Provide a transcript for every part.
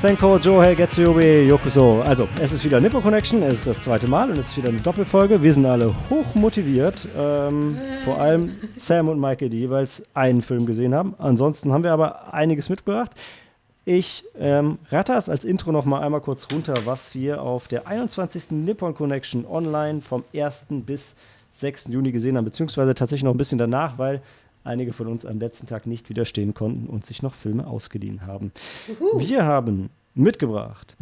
Senko, Joe, Getsuyobi, Yokuso. Also, es ist wieder Nippo Connection, es ist das zweite Mal und es ist wieder eine Doppelfolge. Wir sind alle hoch motiviert. Ähm, vor allem Sam und Michael, die jeweils einen Film gesehen haben. Ansonsten haben wir aber einiges mitgebracht. Ich ähm, ratter es als Intro noch mal einmal kurz runter, was wir auf der 21. Nippon Connection online vom 1. bis 6. Juni gesehen haben, beziehungsweise tatsächlich noch ein bisschen danach, weil einige von uns am letzten Tag nicht widerstehen konnten und sich noch Filme ausgeliehen haben. Uhu. Wir haben mitgebracht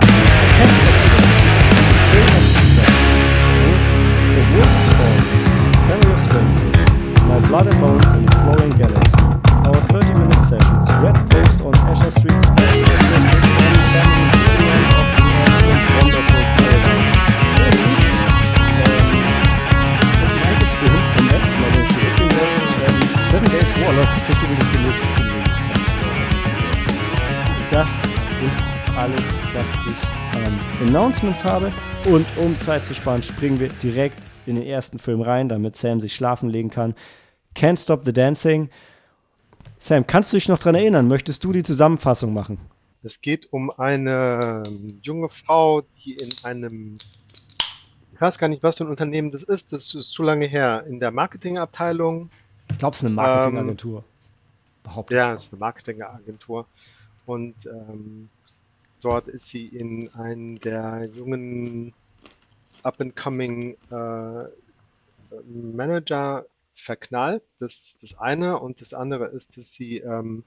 My Blood and Bones in Flowing Galaxy, Our 30-Minute Sessions, Red Post on Asher Street, Special Kriegt übrigens den Das ist alles, was ich an Announcements habe. Und um Zeit zu sparen, springen wir direkt in den ersten Film rein, damit Sam sich schlafen legen kann. Can't Stop the Dancing. Sam, kannst du dich noch daran erinnern? Möchtest du die Zusammenfassung machen? Es geht um eine junge Frau, die in einem, ich weiß gar nicht, was für ein Unternehmen das ist, das ist zu lange her, in der Marketingabteilung ich glaube, es ist eine Marketingagentur. Ähm, ja, es ist eine Marketingagentur. Und ähm, dort ist sie in einen der jungen up-and-coming äh, Manager verknallt. Das ist das eine. Und das andere ist, dass sie ähm,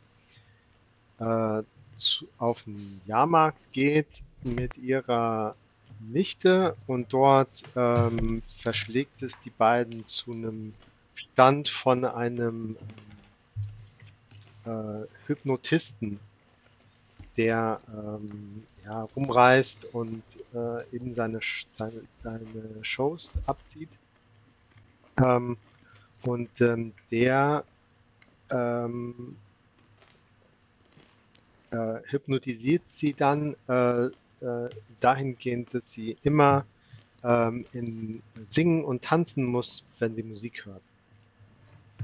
äh, zu, auf den Jahrmarkt geht mit ihrer Nichte und dort ähm, verschlägt es die beiden zu einem Stand von einem äh, Hypnotisten, der ähm, ja, rumreist und äh, eben seine, seine, seine Shows abzieht. Ähm, und ähm, der ähm, äh, hypnotisiert sie dann äh, äh, dahingehend, dass sie immer ähm, in singen und tanzen muss, wenn sie Musik hört.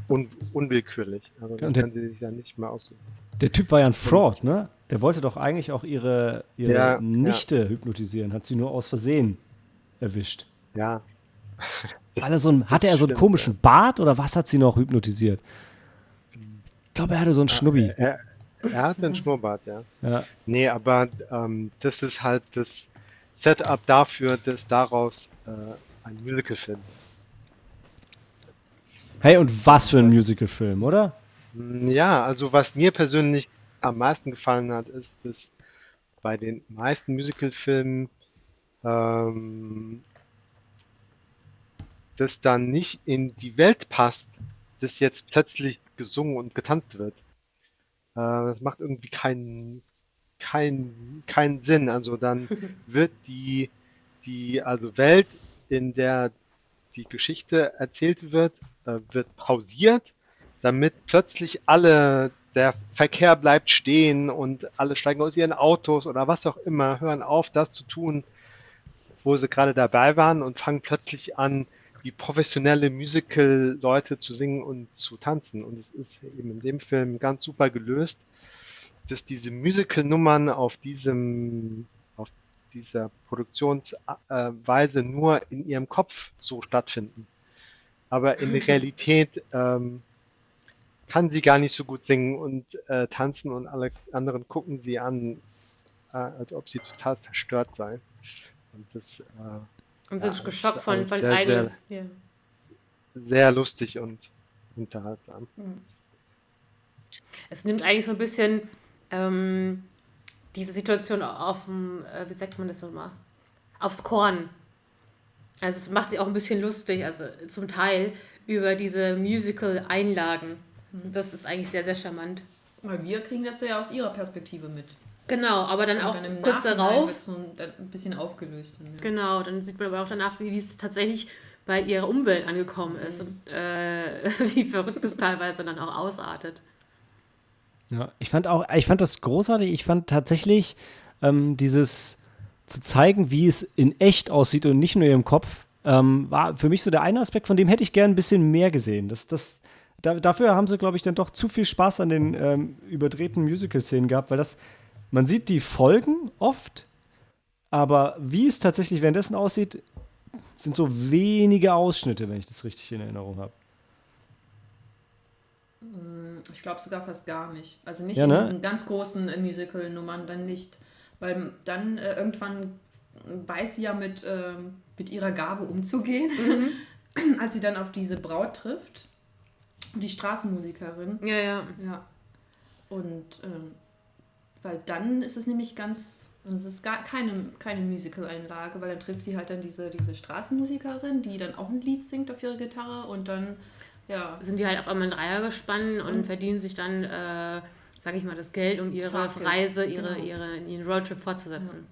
Un unwillkürlich. Also ja, kann sie sich ja nicht mehr aussuchen. Der Typ war ja ein Fraud, ne? Der wollte doch eigentlich auch ihre, ihre ja, Nichte ja. hypnotisieren, hat sie nur aus Versehen erwischt. Ja. Alle so ein, hatte er so einen komischen ja. Bart oder was hat sie noch hypnotisiert? Ich glaube, er hatte so einen Schnubbi. Er, er hatte einen Schnurrbart, ja. ja. Nee, aber ähm, das ist halt das Setup dafür, dass daraus äh, ein Musical-Film Hey, und was für ein Musicalfilm, oder? Ja, also was mir persönlich am meisten gefallen hat, ist, dass bei den meisten Musicalfilmen ähm, das dann nicht in die Welt passt, dass jetzt plötzlich gesungen und getanzt wird. Äh, das macht irgendwie keinen keinen keinen Sinn. Also dann wird die die also Welt, in der die Geschichte erzählt wird, wird pausiert, damit plötzlich alle, der Verkehr bleibt stehen und alle steigen aus ihren Autos oder was auch immer, hören auf, das zu tun, wo sie gerade dabei waren und fangen plötzlich an, wie professionelle Musical-Leute zu singen und zu tanzen. Und es ist eben in dem Film ganz super gelöst, dass diese Musical-Nummern auf diesem dieser Produktionsweise nur in ihrem Kopf so stattfinden. Aber in Realität ähm, kann sie gar nicht so gut singen und äh, tanzen und alle anderen gucken sie an, äh, als ob sie total verstört sei. Und das äh, und sind ja, geschockt von, von sehr, sehr, ja. sehr lustig und unterhaltsam. Hm. Es nimmt eigentlich so ein bisschen ähm, diese Situation auf dem, äh, wie sagt man das nochmal? Aufs Korn. Also es macht sich auch ein bisschen lustig, also zum Teil über diese Musical-Einlagen. Das ist eigentlich sehr, sehr charmant. Weil wir kriegen das ja aus ihrer Perspektive mit. Genau, aber dann Und auch dann kurz darauf. So ein bisschen aufgelöst. Dann, ja. Genau, dann sieht man aber auch danach, wie es tatsächlich bei ihrer Umwelt angekommen ist mhm. und äh, wie verrückt es teilweise dann auch ausartet. Ja, ich fand auch, ich fand das großartig. Ich fand tatsächlich ähm, dieses zu zeigen, wie es in echt aussieht und nicht nur im Kopf, ähm, war für mich so der eine Aspekt, von dem hätte ich gern ein bisschen mehr gesehen. Das, das, da, dafür haben sie, glaube ich, dann doch zu viel Spaß an den ähm, überdrehten Musical-Szenen gehabt, weil das man sieht die Folgen oft, aber wie es tatsächlich währenddessen aussieht, sind so wenige Ausschnitte, wenn ich das richtig in Erinnerung habe. Mm, Ich glaube sogar fast gar nicht. Also nicht Ja, in ne? diesen ganz großen Musical-Nummern, dann nicht. Weil dann äh, irgendwann weiß sie ja mit, ähm, mit ihrer Gabe umzugehen, als sie dann auf diese Braut trifft, die Straßenmusikerin. Ja, ja. Ja. Und ähm, weil dann ist es nämlich ganz, es ist gar keine, keine Musical-Einlage, weil dann trifft sie halt dann diese, diese Straßenmusikerin, die dann auch ein Lied singt auf ihre Gitarre und dann, ja, Sind die halt auf einmal in Dreier gespannt und Mhm. verdienen sich dann, äh, sag ich mal, das Geld, um ihre Fahrgeld, Reise, ihre, genau. ihre, ihren Roadtrip fortzusetzen.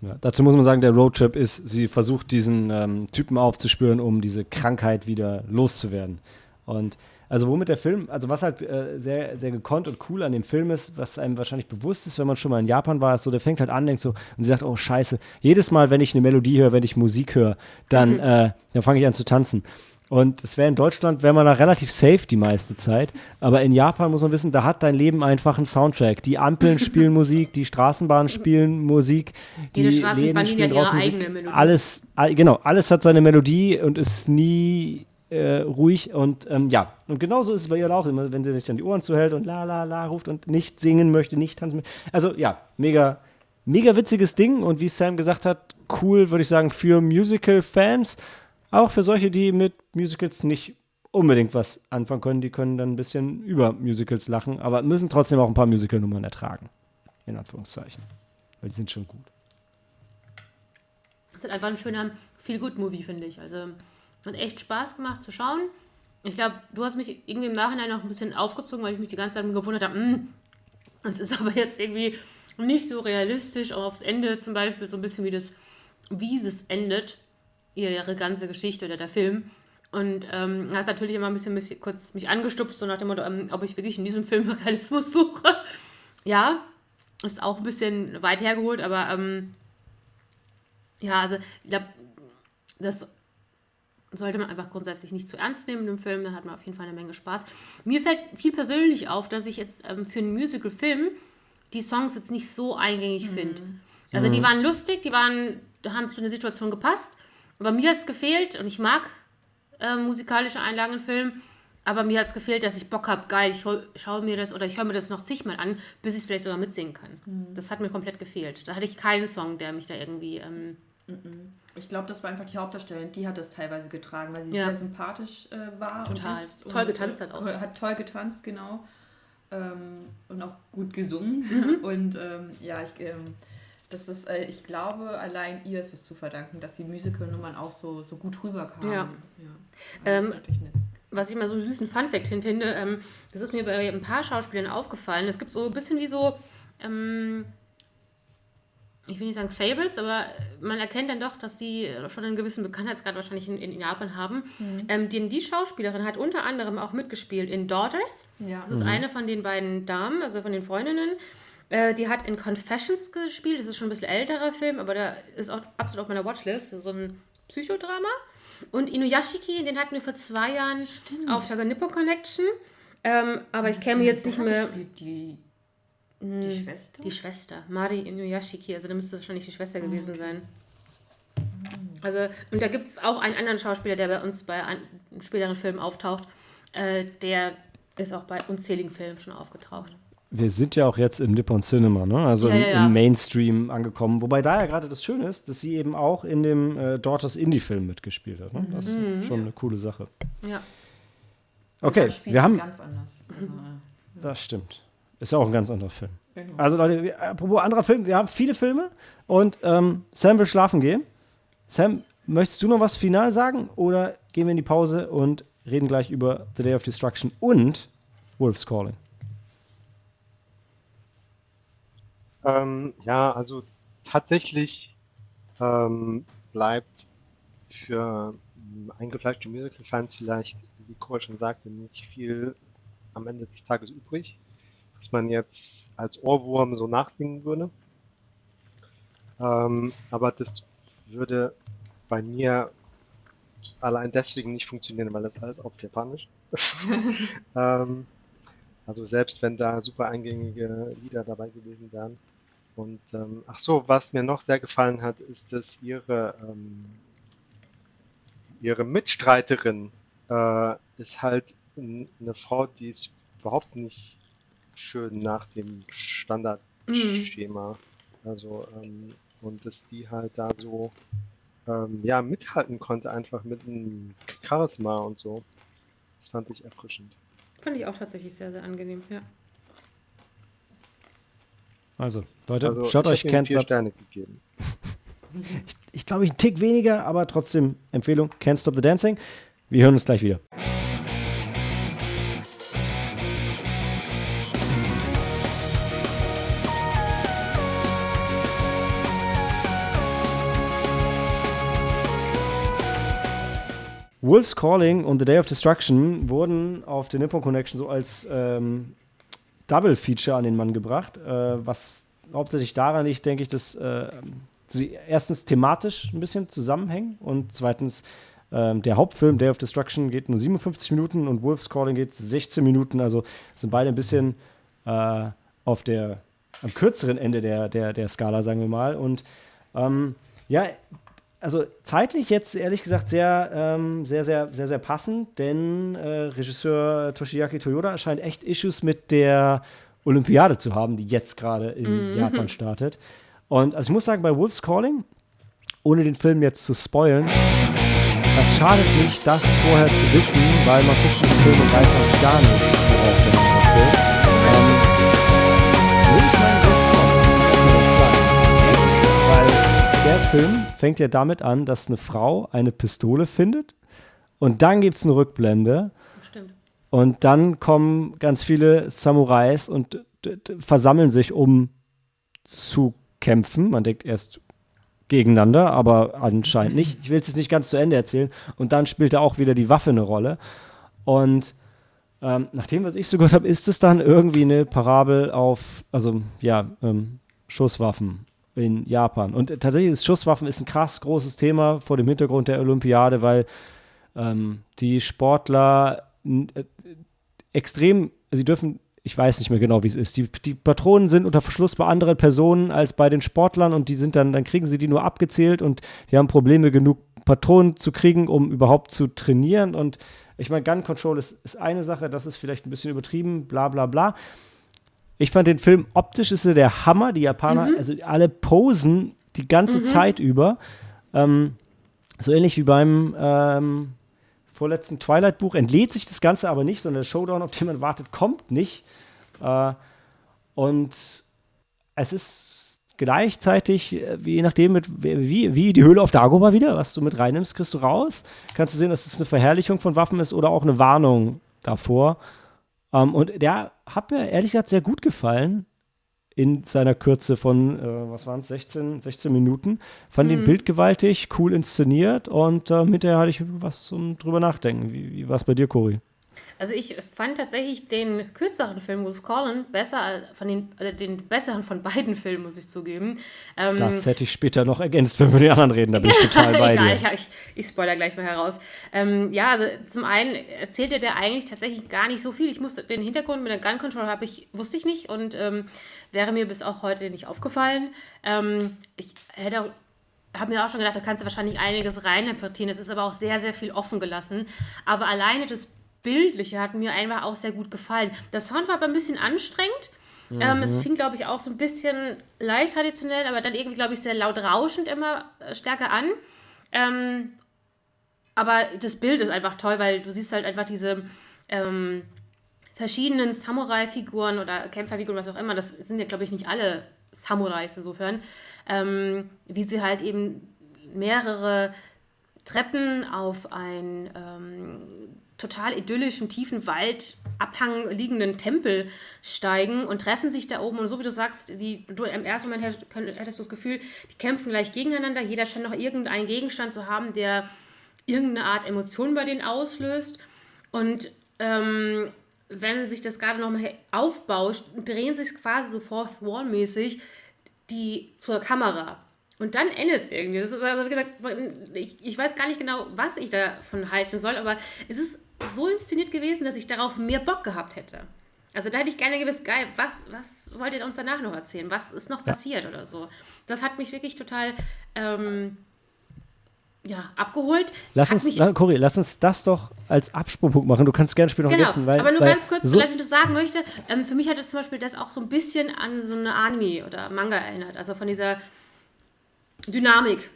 Ja, dazu muss man sagen, der Roadtrip ist, sie versucht diesen ähm, Typen aufzuspüren, um diese Krankheit wieder loszuwerden. Und also womit der Film, also was halt äh, sehr, sehr gekonnt und cool an dem Film ist, was einem wahrscheinlich bewusst ist, wenn man schon mal in Japan war, ist so, der fängt halt an, denkt so, und sie sagt, oh scheiße, jedes Mal, wenn ich eine Melodie höre, wenn ich Musik höre, dann, äh, dann fange ich an zu tanzen. Und es wäre in Deutschland, wäre man da relativ safe die meiste Zeit. Aber in Japan muss man wissen, da hat dein Leben einfach einen Soundtrack. Die Ampeln spielen Musik, die Straßenbahnen spielen Musik, die Jede Straßenbahn spielen ihre draußen eigene Musik. Melodie. Alles, all- genau, alles hat seine Melodie und ist nie äh, ruhig. Und ähm, ja, und genauso ist es bei ihr auch immer, wenn sie sich dann die Ohren zuhält und la la la ruft und nicht singen möchte, nicht tanzen möchte. Also ja, mega, mega witziges Ding und wie Sam gesagt hat, cool, würde ich sagen, für Musical-Fans. Auch für solche, die mit Musicals nicht unbedingt was anfangen können, die können dann ein bisschen über Musicals lachen, aber müssen trotzdem auch ein paar Musical-Nummern ertragen. In Anführungszeichen. Weil die sind schon gut. Es ist einfach ein schöner Feel-Good-Movie, finde ich. Also hat echt Spaß gemacht zu schauen. Ich glaube, du hast mich irgendwie im Nachhinein noch ein bisschen aufgezogen, weil ich mich die ganze Zeit gewundert habe, "Hm, es ist aber jetzt irgendwie nicht so realistisch, auch aufs Ende zum Beispiel, so ein bisschen wie das, wie es endet, ihre ganze Geschichte oder der Film. Und ähm, hast natürlich immer ein bisschen, bisschen kurz mich angestupst, so nach dem Motto, ähm, ob ich wirklich in diesem Film Realismus suche. ja, ist auch ein bisschen weit hergeholt, aber ähm, ja, also ich glaube, das sollte man einfach grundsätzlich nicht zu ernst nehmen im Film. Da hat man auf jeden Fall eine Menge Spaß. Mir fällt viel persönlich auf, dass ich jetzt ähm, für einen Musical-Film die Songs jetzt nicht so eingängig finde. Also die waren lustig, die waren, da haben zu einer Situation gepasst. Aber mir hat es gefehlt, und ich mag äh, musikalische Einlagen in Filmen, aber mir hat es gefehlt, dass ich Bock habe, geil, ich schau- schaue mir das oder ich höre mir das noch zigmal an, bis ich es vielleicht sogar mitsingen kann. Das hat mir komplett gefehlt. Da hatte ich keinen Song, der mich da irgendwie. Ähm, Ich glaube, das war einfach die Hauptdarstellerin, die hat das teilweise getragen, weil sie Ja. sehr sympathisch äh, war. Total. Und Toll und, getanzt äh, hat auch. Hat toll getanzt, genau. Ähm, und auch gut gesungen. Mhm. Und ähm, ja, ich, ähm, das ist, äh, ich glaube, allein ihr ist es zu verdanken, dass die Musical-Nummern auch so, so gut rüberkamen. Ja. ja. Ähm, Wirklich nett. was ich mal so einen süßen Funfact hin finde, ähm, das ist mir bei ein paar Schauspielern aufgefallen. Es gibt so ein bisschen wie so, ähm, ich will nicht sagen Favorites, aber man erkennt dann doch, dass die schon einen gewissen Bekanntheitsgrad wahrscheinlich in, in Japan haben. Ähm, denn die Schauspielerin hat unter anderem auch mitgespielt in Daughters. Ja. Das ist eine von den beiden Damen, also von den Freundinnen. Äh, die hat in Confessions gespielt. Das ist schon ein bisschen älterer Film, aber da ist auch absolut auf meiner Watchlist. So ein Psychodrama. Und Inuyashiki, den hatten wir vor zwei Jahren auf der Nippon Connection. Ähm, aber ich käme jetzt nicht mehr. Die, die Schwester? Die Schwester, Mari Inuyashiki, also da müsste wahrscheinlich die Schwester gewesen sein. Also, und da gibt es auch einen anderen Schauspieler, der bei uns bei späteren Filmen auftaucht. Äh, der ist auch bei unzähligen Filmen schon aufgetaucht. Wir sind ja auch jetzt im Nippon Cinema, ne? also Ja, im, ja, ja. im Mainstream angekommen. Wobei da ja gerade das Schöne ist, dass sie eben auch in dem äh, Daughters Indie-Film mitgespielt hat. Ne? Das ist Mhm. schon eine coole Sache. Ja. Okay, wir haben. ganz anders. Also, äh, Das stimmt. Ist ja auch ein ganz anderer Film. genau. Also Leute, wir, apropos anderer Film, wir haben viele Filme und ähm, Sam will schlafen gehen. Sam, möchtest du noch was final sagen oder gehen wir in die Pause und reden gleich über The Day of Destruction und Wolf's Calling? Ähm, ja, also tatsächlich ähm, bleibt für ähm, eingefleischte Musical-Fans vielleicht, wie Cole schon sagte, nicht viel am Ende des Tages übrig, was man jetzt als Ohrwurm so nachsingen würde. Ähm, aber das würde bei mir allein deswegen nicht funktionieren, weil das alles auf Japanisch. ähm, also selbst wenn da super eingängige Lieder dabei gewesen wären, Und ähm, ach so, was mir noch sehr gefallen hat, ist, dass ihre ähm, ihre Mitstreiterin äh, ist halt eine Frau, die ist überhaupt nicht schön nach dem Standardschema. Mhm. Also ähm, und dass die halt da so ähm, ja mithalten konnte, einfach mit einem Charisma und so. Das fand ich erfrischend. Fand ich auch tatsächlich sehr, sehr angenehm, ja. Also, Leute, also, schaut euch Can't vier Sterne gegeben. ich, ich glaube, ich einen Tick weniger, aber trotzdem Empfehlung: Can't Stop the Dancing. Wir hören uns gleich wieder. Wolf's Calling und The Day of Destruction wurden auf der Nippon Connection so als ähm, Double-Feature an den Mann gebracht, äh, was hauptsächlich daran liegt, denke ich, dass äh, sie erstens thematisch ein bisschen zusammenhängen und zweitens äh, der Hauptfilm Day of Destruction geht nur 57 Minuten und Wolf's Calling geht 16 Minuten, also sind beide ein bisschen äh, auf der am kürzeren Ende der, der, der Skala, sagen wir mal. Und ähm, ja, also zeitlich jetzt ehrlich gesagt sehr, ähm, sehr, sehr, sehr, sehr passend, denn äh, Regisseur Toshiaki Toyoda scheint echt Issues mit der Olympiade zu haben, die jetzt gerade in mhm. Japan startet. Und also ich muss sagen, bei Wolf's Calling, ohne den Film jetzt zu spoilen, das schadet nicht, das vorher zu wissen, weil man guckt diesen Film und weiß fast gar nicht, worauf der hinaus will. Ähm, der Film fängt ja damit an, dass eine Frau eine Pistole findet und dann gibt es eine Rückblende. Stimmt. Und dann kommen ganz viele Samurais und versammeln sich, um zu kämpfen. Man denkt erst gegeneinander, aber anscheinend nicht. Ich will es jetzt nicht ganz zu Ende erzählen. Und dann spielt da auch wieder die Waffe eine Rolle. Und ähm, nach dem, was ich so gehört habe, ist es dann irgendwie eine Parabel auf, also ja, ähm, Schusswaffen in Japan. Und tatsächlich ist Schusswaffen ist ein krass großes Thema vor dem Hintergrund der Olympiade, weil ähm, die Sportler äh, extrem, sie dürfen, ich weiß nicht mehr genau, wie es ist. Die, die Patronen sind unter Verschluss bei anderen Personen als bei den Sportlern und die sind dann, dann kriegen sie die nur abgezählt und die haben Probleme genug Patronen zu kriegen, um überhaupt zu trainieren. Und ich meine, Gun Control ist, ist eine Sache, das ist vielleicht ein bisschen übertrieben, bla bla bla. Ich fand den Film optisch ist er der Hammer. Die Japaner, mhm. also alle posen die ganze mhm. Zeit über. Ähm, so ähnlich wie beim ähm, vorletzten Twilight-Buch entlädt sich das Ganze aber nicht, sondern der Showdown, auf den man wartet, kommt nicht. Äh, und es ist gleichzeitig, äh, je nachdem, mit, wie, wie die Höhle auf Dagobah wieder, was du mit reinnimmst, kriegst du raus. Kannst du sehen, dass es eine Verherrlichung von Waffen ist oder auch eine Warnung davor. Ähm, und der hat mir ehrlich gesagt sehr gut gefallen in seiner Kürze von, äh, was waren es, 16, 16 Minuten. Fand mhm. den Bild gewaltig, cool inszeniert und äh, hinterher hatte ich was zum drüber nachdenken. Wie, wie war es bei dir, Cory? Also ich fand tatsächlich den kürzeren Film Wolf's Calling besser von den, also den besseren von beiden Filmen, muss ich zugeben. Ähm, das hätte ich später noch ergänzt, wenn wir über den anderen reden, da bin ich total bei dir. Ich, ich, ich spoiler gleich mal heraus. Ähm, ja, also zum einen erzählt er der eigentlich tatsächlich gar nicht so viel. Ich musste den Hintergrund mit der Gun Control habe ich, wusste ich nicht und ähm, wäre mir bis auch heute nicht aufgefallen. Ähm, ich hätte auch habe mir auch schon gedacht, da kannst du wahrscheinlich einiges reininterpretieren. Es ist aber auch sehr, sehr viel offen gelassen. Aber alleine das Bildliche hat mir einfach auch sehr gut gefallen. Der Sound war aber ein bisschen anstrengend. Mhm. Ähm, es mhm. fing, glaube ich, auch so ein bisschen leicht traditionell, aber dann irgendwie, glaube ich, sehr laut rauschend immer äh, stärker an. Ähm, aber das Bild ist einfach toll, weil du siehst halt einfach diese ähm, verschiedenen Samurai-Figuren oder Kämpferfiguren, was auch immer. Das sind ja, glaube ich, nicht alle Samurais insofern. Ähm, wie sie halt eben mehrere Treppen auf ein ähm, total idyllischen, tiefen Waldabhang liegenden Tempel steigen und treffen sich da oben. Und so wie du sagst, die, du im ersten Moment hättest, du das Gefühl, die kämpfen gleich gegeneinander. Jeder scheint noch irgendeinen Gegenstand zu haben, der irgendeine Art Emotion bei denen auslöst. Und ähm, wenn sich das gerade nochmal aufbaut, drehen sich quasi so Fourth Wall-mäßig die zur Kamera. Und dann endet es irgendwie. Das ist also, wie gesagt, ich, ich weiß gar nicht genau, was ich davon halten soll, aber es ist so inszeniert gewesen, dass ich darauf mehr Bock gehabt hätte. Also da hätte ich gerne gewusst, geil, was, was wollt ihr uns danach noch erzählen? Was ist noch passiert oder so? Das hat mich wirklich total ähm, ja, abgeholt. Lass uns, mich- Cory, lass uns das doch als Absprungpunkt machen. Du kannst gerne später noch Genau, ergänzen, weil. aber nur weil ganz kurz, so, dass ich das sagen möchte. Ähm, für mich hat es zum Beispiel das auch so ein bisschen an so eine Anime oder Manga erinnert. Also von dieser Dynamik.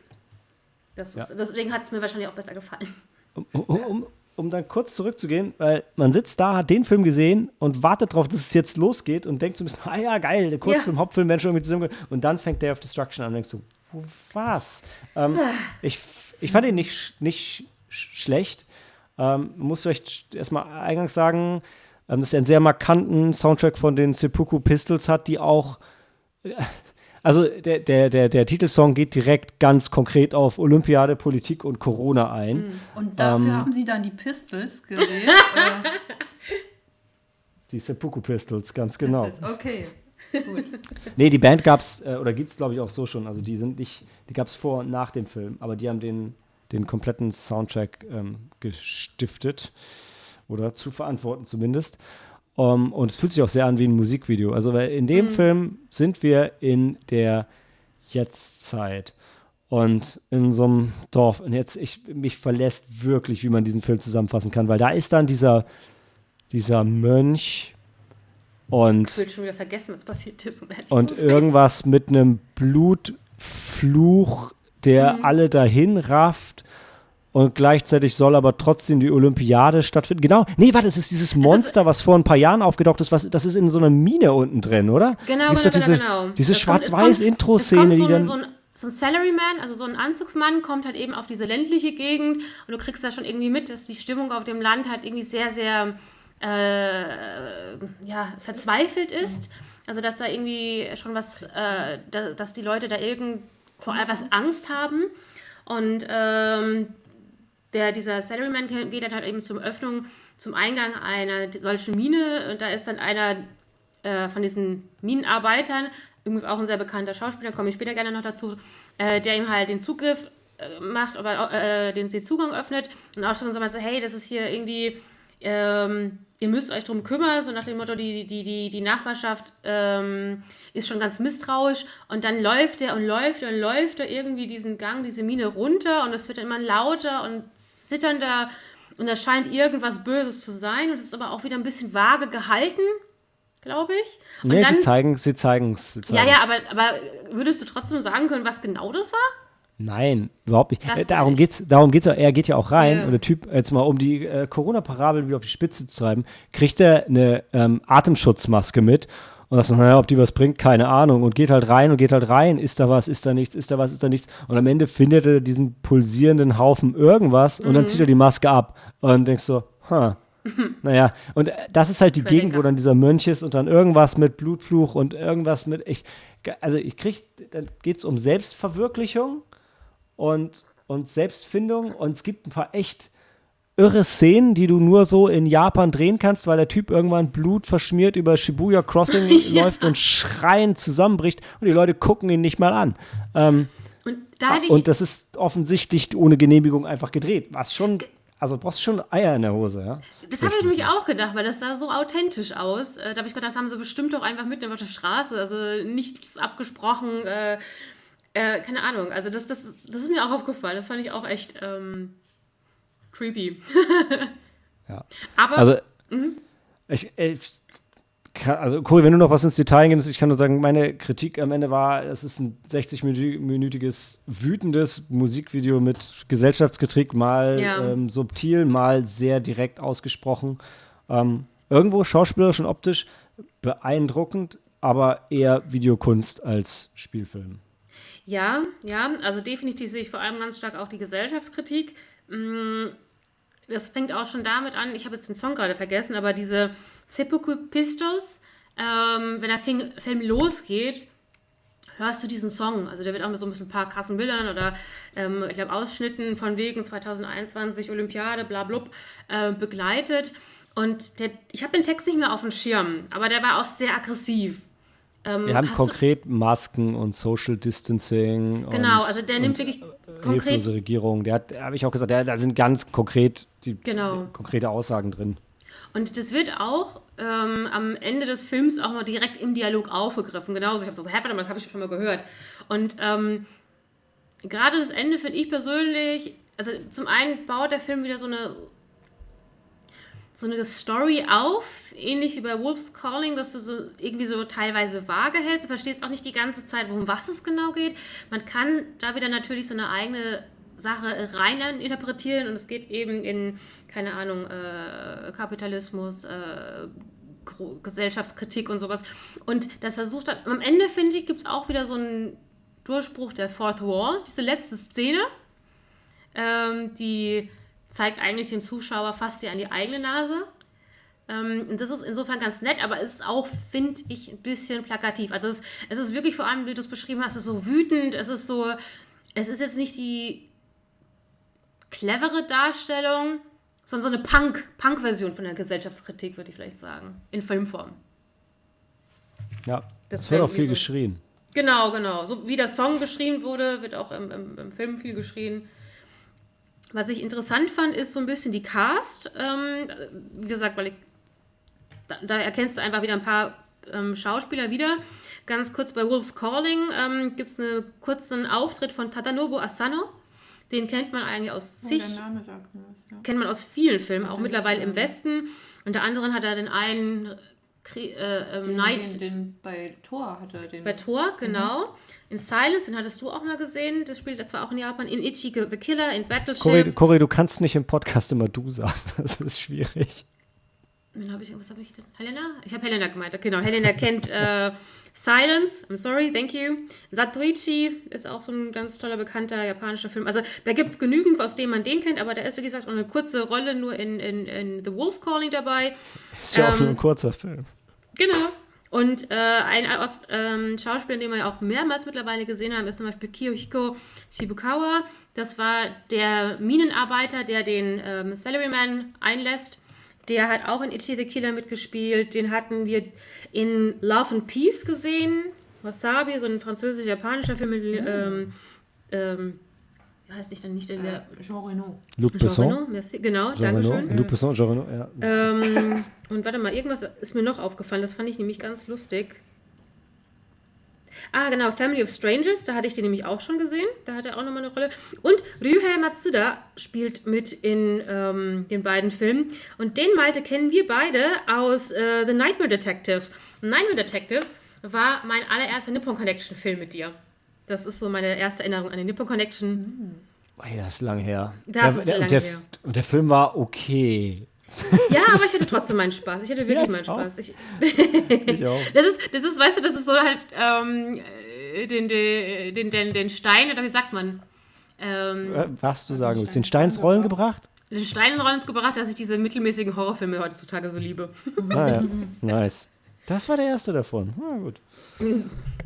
Das ist, Ja. Deswegen hat es mir wahrscheinlich auch besser gefallen. um, um, um dann kurz zurückzugehen, weil man sitzt da, hat den Film gesehen und wartet darauf, dass es jetzt losgeht und denkt so ein bisschen, ah ja, geil, der Kurzfilm, Ja. Hauptfilm werden schon irgendwie zusammen. Und dann fängt Day of Destruction an und denkst du, was? Ähm, ich, ich fand ihn nicht, nicht sch- schlecht. Ähm, man muss vielleicht erstmal eingangs sagen, ähm, dass er einen sehr markanten Soundtrack von den Seppuku Pistols hat, die auch also der, der, der, der Titelsong geht direkt ganz konkret auf Olympiade, Politik und Corona ein. Und dafür Ähm. haben sie dann die Pistols gewählt. äh, Die Seppuku Pistols, ganz genau. Pistols, okay. Gut. Nee, die Band gab's, äh, oder gibt's glaube ich auch so schon. Also die sind nicht, die gab's vor und nach dem Film, aber die haben den, den kompletten Soundtrack ähm, gestiftet oder zu verantworten zumindest. Um, und es fühlt sich auch sehr an wie ein Musikvideo. Also weil in dem Film sind wir in der Jetztzeit und in so einem Dorf. Und jetzt, ich, mich verlässt wirklich, wie man diesen Film zusammenfassen kann, weil da ist dann dieser, dieser Mönch und Ich will schon wieder vergessen, was passiert ist. Um und irgendwas mit einem Blutfluch, der Mhm. alle dahin rafft. Und gleichzeitig soll aber trotzdem die Olympiade stattfinden. Genau. Nee, warte, es ist dieses Monster, was vor ein paar Jahren aufgetaucht ist. Was, das ist in so einer Mine unten drin, oder? Genau, Gibt's genau, diese, genau, genau. diese es kommt- Schwarz-Weiß-Intro-Szene, es die so, dann. So ein, so ein Salaryman, also so ein Anzugsmann, kommt halt eben auf diese ländliche Gegend und du kriegst da schon irgendwie mit, dass die Stimmung auf dem Land halt irgendwie sehr, sehr äh, ja, verzweifelt ist. Also dass da irgendwie schon was, äh, da, dass die Leute da irgend vor etwas Angst haben. Und ähm, der, dieser Salaryman geht dann halt eben zum Öffnung, zum Eingang einer solchen Mine. Und da ist dann einer äh, von diesen Minenarbeitern, übrigens auch ein sehr bekannter Schauspieler, komme ich später gerne noch dazu, äh, der ihm halt den Zugriff äh, macht, aber äh, den, den Zugang öffnet. Und auch schon so mal so, hey, das ist hier irgendwie, ähm, ihr müsst euch drum kümmern, so nach dem Motto, die, die, die, die Nachbarschaft ähm, ist schon ganz misstrauisch und dann läuft er und läuft er und läuft er irgendwie diesen Gang, diese Mine runter und es wird dann immer lauter und zitternder und da scheint irgendwas Böses zu sein und es ist aber auch wieder ein bisschen vage gehalten, glaube ich. Und Nee, dann, sie zeigen sie zeigen's, sie ja, ja, aber, aber würdest du trotzdem sagen können, was genau das war? Nein, überhaupt nicht. Das darum meine geht's, darum geht's ja, er geht ja auch rein Ja. und der Typ, jetzt mal um die äh, Corona-Parabel wieder auf die Spitze zu treiben, kriegt er eine ähm, Atemschutzmaske mit und so, naja, ob die was bringt, keine Ahnung. Und geht halt rein und geht halt rein, ist da was, ist da nichts, ist da was, ist da nichts. Und am Ende findet er diesen pulsierenden Haufen irgendwas und Mhm. dann zieht er die Maske ab und denkst so, ha. Naja, und äh, das ist halt die. Gegend, wo dann dieser Mönch ist und dann irgendwas mit Blutfluch und irgendwas mit, ich, also ich krieg, dann geht's um Selbstverwirklichung und, und Selbstfindung und es gibt ein paar echt irre Szenen, die du nur so in Japan drehen kannst, weil der Typ irgendwann Blut verschmiert über Shibuya Crossing läuft und schreiend zusammenbricht und die Leute gucken ihn nicht mal an. Ähm, Und da ich, und das ist offensichtlich ohne Genehmigung einfach gedreht. Was schon, also brauchst schon Eier in der Hose, ja? das habe ich nämlich auch gedacht, weil das sah so authentisch aus. Äh, da habe ich gedacht, das haben sie bestimmt auch einfach mitten auf der Straße, also nichts abgesprochen, äh, äh, keine Ahnung. Also das, das, das ist mir auch aufgefallen, das fand ich auch echt ähm, creepy. Ja. Aber Also, ich, ich kann, also Cory, wenn du noch was ins Detail gibst, ich kann nur sagen, meine Kritik am Ende war, es ist ein 60-minütiges, wütendes Musikvideo mit Gesellschaftskritik, mal Ja. ähm, subtil, mal sehr direkt ausgesprochen. Ähm, irgendwo schauspielerisch und optisch beeindruckend, aber eher Videokunst als Spielfilm. Ja, ja, also definitiv sehe ich vor allem ganz stark auch die Gesellschaftskritik. Mm, Das fängt auch schon damit an, ich habe jetzt den Song gerade vergessen, aber diese Seppuku Pistols, ähm, wenn der Film, losgeht, hörst du diesen Song. Also der wird auch mit so ein paar krassen Bildern oder ähm, ich glaube Ausschnitten von wegen 2021 Olympiade, bla blub, äh, begleitet. Und der, ich habe den Text nicht mehr auf dem Schirm, aber der war auch sehr aggressiv. Ähm, Wir haben konkret Masken und Social Distancing. Genau, und, also der nimmt wirklich konkret hilflose Regierung. Der hat, habe ich auch gesagt, der, da sind ganz konkret die, Genau. die konkrete Aussagen drin. Und das wird auch ähm, am Ende des Films auch mal direkt im Dialog aufgegriffen. Genauso, ich habe so, hä, aber das habe ich schon mal gehört. Und ähm, gerade das Ende finde ich persönlich, also zum einen baut der Film wieder so eine so eine Story auf, ähnlich wie bei Wolf's Calling, dass du so irgendwie so teilweise vage hältst. Du verstehst auch nicht die ganze Zeit, worum was es genau geht. Man kann da wieder natürlich so eine eigene Sache rein interpretieren und es geht eben in, keine Ahnung, äh, Kapitalismus, äh, Gesellschaftskritik und sowas. Und das versucht dann, am Ende finde ich, gibt es auch wieder so einen Durchbruch der Fourth Wall, diese letzte Szene, ähm, die zeigt eigentlich dem Zuschauer fast ja an die eigene Nase. Ähm, und das ist insofern ganz nett, aber es ist auch, finde ich, ein bisschen plakativ. Also es, es ist wirklich vor allem, wie du es beschrieben hast, es ist so wütend, es ist so, es ist jetzt nicht die clevere Darstellung, sondern so eine Punk, Punk-Version von der Gesellschaftskritik, würde ich vielleicht sagen, in Filmform. Ja, es wird auch viel so, geschrien. Genau, genau. So wie der Song geschrien wurde, wird auch im, im, im Film viel geschrien. Was ich interessant fand, ist so ein bisschen die Cast. Ähm, wie gesagt, weil ich, da, da, erkennst du einfach wieder ein paar ähm, Schauspieler wieder. Ganz kurz bei Wolf's Calling ähm, gibt es einen kurzen Auftritt von Tadanobu Asano. Den kennt man eigentlich aus oh, zig. Oh, der Name sagt mir was, ja. Kennt man aus vielen Filmen, auch mittlerweile im Westen. Unter anderem hat er den einen äh, äh, den, Night. Den, den, bei Thor hat er den. Bei Thor, genau. Mhm. In Silence, den hattest du auch mal gesehen. Das spielt zwar auch in Japan. In Ichi the Killer, in Battleship. Cory, Cory, du kannst nicht im Podcast immer du sagen. Das ist schwierig. Wen habe ich, was habe ich denn? Helena? Ich habe Helena gemeint. Genau, Helena kennt äh, Silence. I'm sorry, thank you. Satoichi ist auch so ein ganz toller, bekannter japanischer Film. Also da gibt es genügend, aus dem man den kennt, aber da ist, wie gesagt, auch eine kurze Rolle nur in, in, in The Wolf's Calling dabei. Ist ja ähm, auch nur ein kurzer Film. Genau. Und äh, ein äh, Schauspieler, den wir auch mehrmals mittlerweile gesehen haben, ist zum Beispiel Kiyohiko Shibukawa. Das war der Minenarbeiter, der den ähm, Salaryman einlässt. Der hat auch in Ichi the Killer mitgespielt. Den hatten wir in Love and Peace gesehen. Wasabi, so ein französisch-japanischer Film mit mhm. ähm, ähm, heißt nicht dann nicht in der. Äh, Jean Reno. Luc Besson. Jean Reno, merci, genau, Jean danke schön. Luc Besson, Jean Reno, ja. Ähm, und warte mal, irgendwas ist mir noch aufgefallen, das fand ich nämlich ganz lustig. Ah, genau, Family of Strangers, da hatte ich den nämlich auch schon gesehen. Da hat er auch nochmal eine Rolle. Und Ryuhei Matsuda spielt mit in ähm, den beiden Filmen. Und den Malte kennen wir beide aus äh, The Nightmare Detectives. Nightmare Detectives war mein allererster Nippon Connection Film mit dir. Das ist so meine erste Erinnerung an die Nippon Connection. Mhm. Oh, das ist lang her. Das der, ist der, lang der, her. Und der Film war okay. Ja, aber ich hatte trotzdem meinen Spaß. Ich hatte wirklich ja, meinen Spaß. Ich, ich, auch. Das ist, das ist, weißt du, das ist so halt ähm, den, den, den, den Stein, oder wie sagt man? Ähm, äh, Was du sagen willst, den Stein ins Rollen gebracht? Den Stein ins Rollen gebracht, dass ich diese mittelmäßigen Horrorfilme heutzutage so liebe. Ah ja, nice. Das war der erste davon. Na gut.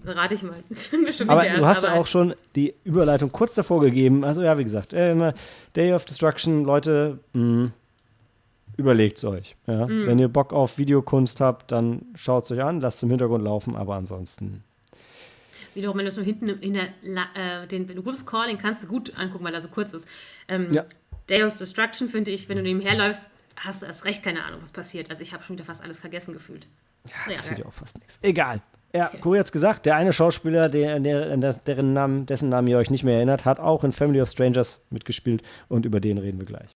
Rate ich mal. Bestimmt aber du hast ja auch schon die Überleitung kurz davor gegeben. Also ja, wie gesagt, äh, Day of Destruction, Leute, mh, überlegt es euch. Ja? Mhm. Wenn ihr Bock auf Videokunst habt, dann schaut es euch an, lasst es im Hintergrund laufen, aber ansonsten. Wiederum, wenn du es nur hinten in der, äh, den Wolf's Calling kannst du gut angucken, weil er so kurz ist. Ähm, ja. Day of Destruction finde ich, wenn du nebenher läufst, hast du erst recht keine Ahnung, was passiert. Also ich habe schon wieder fast alles vergessen gefühlt. Ja, das ja, sieht ja auch fast nichts. Egal. Ja, Cory hat es gesagt, der eine Schauspieler, der, der, deren Namen, dessen Namen ihr euch nicht mehr erinnert, hat auch in Family of Strangers mitgespielt und über den reden wir gleich.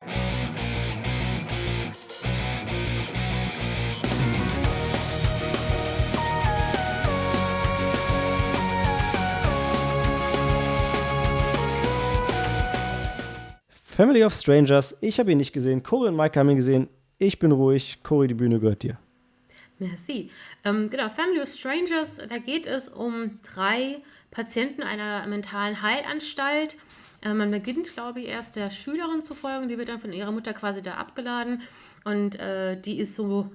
Family of Strangers, ich habe ihn nicht gesehen, Cory und Mike haben ihn gesehen. Ich bin ruhig, Cory, die Bühne gehört dir. Merci. Ähm, genau, Family of Strangers, da geht es um drei Patienten einer mentalen Heilanstalt. Äh, man beginnt, glaube ich, erst der Schülerin zu folgen, die wird dann von ihrer Mutter quasi da abgeladen und äh, die ist so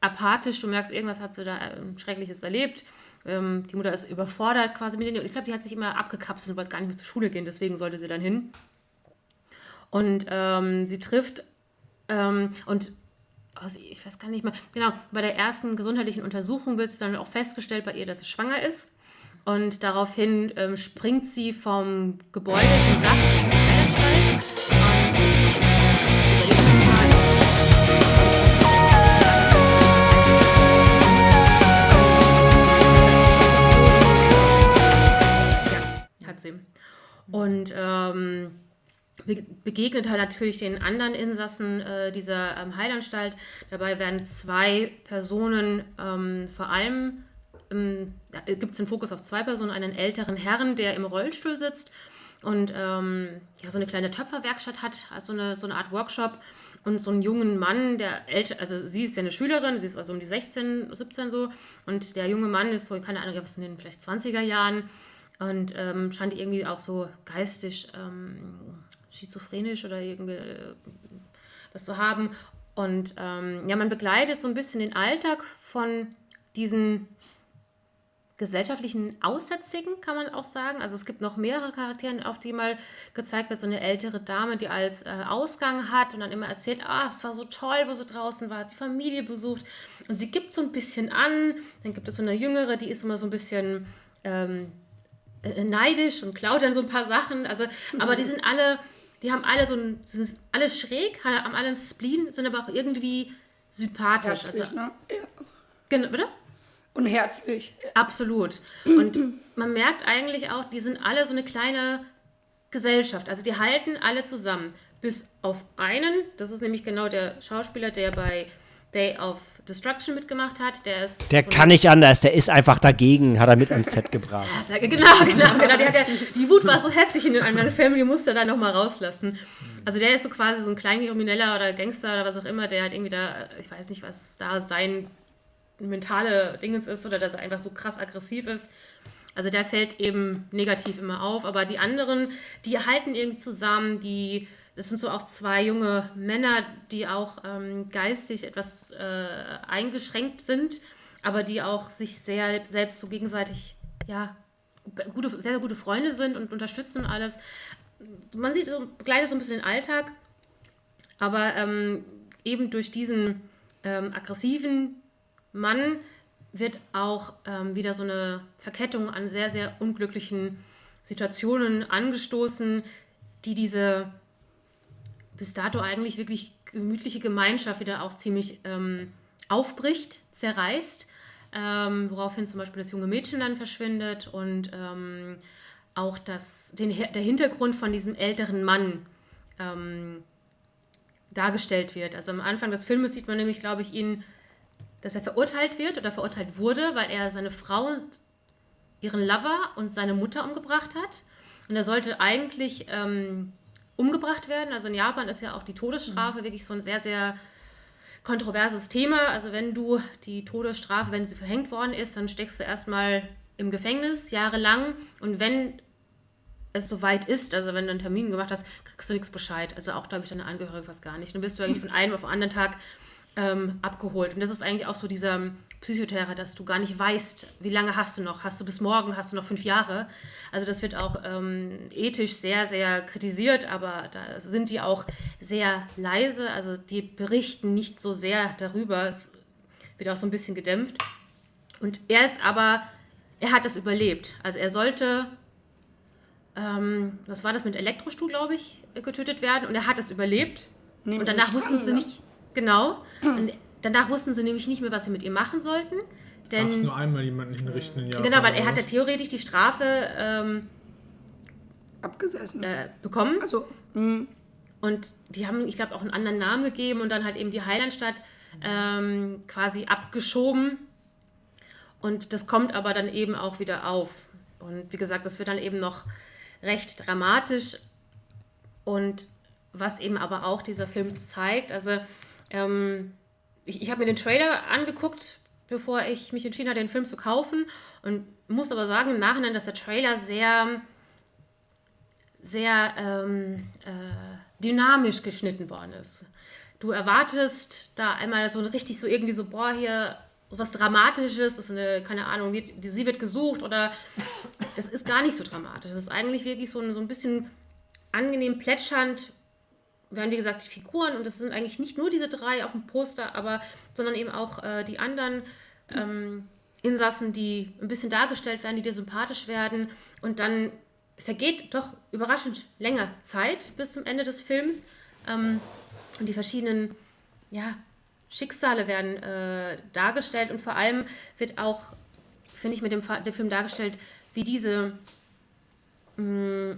apathisch, du merkst, irgendwas hat sie da äh, Schreckliches erlebt. Ähm, die Mutter ist überfordert quasi mit denen. Ich glaube, die hat sich immer abgekapselt und wollte gar nicht mehr zur Schule gehen, deswegen sollte sie dann hin. Und ähm, sie trifft ähm, und aus, ich weiß gar nicht mehr, genau, bei der ersten gesundheitlichen Untersuchung wird es dann auch festgestellt bei ihr, dass sie schwanger ist. Und daraufhin ähm, springt sie vom Gebäude, vom Dach, in den ist äh, ja, hat sie. Und ähm, begegnet halt natürlich den anderen Insassen äh, dieser ähm, Heilanstalt. Dabei werden zwei Personen ähm, vor allem, ähm, gibt es den Fokus auf zwei Personen, einen älteren Herrn, der im Rollstuhl sitzt und ähm, ja, so eine kleine Töpferwerkstatt hat, also eine, so eine Art Workshop und so einen jungen Mann, der älter, also sie ist ja eine Schülerin, sie ist also um die 16, 17 so und der junge Mann ist so, keine Ahnung, was in den vielleicht 20er Jahren und ähm, scheint irgendwie auch so geistig ähm, schizophrenisch oder irgendwie äh, was zu haben. Und ähm, ja, man begleitet so ein bisschen den Alltag von diesen gesellschaftlichen Aussätzigen, kann man auch sagen. Also es gibt noch mehrere Charaktere, auf die mal gezeigt wird. So eine ältere Dame, die als äh, Ausgang hat und dann immer erzählt, ah, es war so toll, wo sie draußen war, die Familie besucht. Und sie gibt so ein bisschen an. Dann gibt es so eine jüngere, die ist immer so ein bisschen ähm, äh, neidisch und klaut dann so ein paar Sachen. Also, aber die sind alle, die haben alle so ein, sind alle schräg, haben alle einen Spleen, sind aber auch irgendwie sympathisch. Herzlich, also, ne? Ja. Genau, bitte? Und herzlich. Absolut. Und man merkt eigentlich auch, die sind alle so eine kleine Gesellschaft. Also die halten alle zusammen. Bis auf einen, das ist nämlich genau der Schauspieler, der bei Day of Destruction mitgemacht hat. Der ist Der so kann nicht anders, der ist einfach dagegen, hat er mit ans Set gebracht. Ja, Genau, genau, genau. Die, hat ja, die Wut war so heftig in den Filmen, die musste er da nochmal rauslassen. Also der ist so quasi so ein Kleinkrimineller oder Gangster oder was auch immer, der halt irgendwie da, ich weiß nicht, was da sein mentale Dingens ist oder dass er einfach so krass aggressiv ist. Also der fällt eben negativ immer auf, aber die anderen, die halten irgendwie zusammen, die, das sind so auch zwei junge Männer, die auch ähm, geistig etwas äh, eingeschränkt sind, aber die auch sich sehr selbst so gegenseitig, ja, gute, sehr, sehr gute Freunde sind und unterstützen alles. Man sieht so, begleitet so ein bisschen den Alltag, aber ähm, eben durch diesen ähm, aggressiven Mann wird auch ähm, wieder so eine Verkettung an sehr, sehr unglücklichen Situationen angestoßen, die diese bis dato eigentlich wirklich gemütliche Gemeinschaft wieder auch ziemlich ähm, aufbricht, zerreißt, ähm, woraufhin zum Beispiel das junge Mädchen dann verschwindet und ähm, auch das, den, der Hintergrund von diesem älteren Mann ähm, dargestellt wird. Also am Anfang des Filmes sieht man nämlich, glaube ich, ihn, dass er verurteilt wird oder verurteilt wurde, weil er seine Frau ihren Lover und seine Mutter umgebracht hat. Und er sollte eigentlich ähm, umgebracht werden. Also in Japan ist ja auch die Todesstrafe wirklich so ein sehr, sehr kontroverses Thema. Also wenn du die Todesstrafe, wenn sie verhängt worden ist, dann steckst du erstmal im Gefängnis jahrelang. Und wenn es soweit ist, also wenn du einen Termin gemacht hast, kriegst du nichts Bescheid. Also auch, glaube ich, deine Angehörigen fast gar nicht. Dann bist du eigentlich von einem auf den anderen Tag ähm, abgeholt. Und das ist eigentlich auch so dieser Psychoterror, dass du gar nicht weißt, wie lange hast du noch? Hast du bis morgen? Hast du noch fünf Jahre? Also das wird auch ähm, ethisch sehr, sehr kritisiert, aber da sind die auch sehr leise. Also die berichten nicht so sehr darüber. Es wird auch so ein bisschen gedämpft. Und er ist aber, er hat das überlebt. Also er sollte, ähm, was war das mit Elektrostuhl, glaube ich, getötet werden. Und er hat es überlebt. Nee, und danach wussten sie nicht, genau. Und danach wussten sie nämlich nicht mehr, was sie mit ihr machen sollten. Darfst Denn, nur einmal jemanden hinrichten in Japan. genau, weil er hat ja theoretisch die Strafe ähm, Abgesessen. äh, bekommen. Also, mh, Und die haben, ich glaube, auch einen anderen Namen gegeben und dann halt eben die Heilandstadt ähm, quasi abgeschoben. Und das kommt aber dann eben auch wieder auf. Und wie gesagt, das wird dann eben noch recht dramatisch. Und was eben aber auch dieser Film zeigt, also ähm, ich, ich habe mir den Trailer angeguckt, bevor ich mich entschieden habe, den Film zu kaufen. Und muss aber sagen im Nachhinein, dass der Trailer sehr sehr ähm, äh, dynamisch geschnitten worden ist. Du erwartest da einmal so richtig so irgendwie so, boah, hier so was Dramatisches, ist eine, keine Ahnung, sie wird gesucht oder es ist gar nicht so dramatisch. Es ist eigentlich wirklich so ein, so ein bisschen angenehm plätschernd, werden wie gesagt die Figuren und es sind eigentlich nicht nur diese drei auf dem Poster, aber sondern eben auch äh, die anderen ähm, Insassen, die ein bisschen dargestellt werden, die dir sympathisch werden. Und dann vergeht doch überraschend länger Zeit bis zum Ende des Films ähm, und die verschiedenen ja, Schicksale werden äh, dargestellt. Und vor allem wird auch, finde ich, mit dem, Film dargestellt, wie diese mh,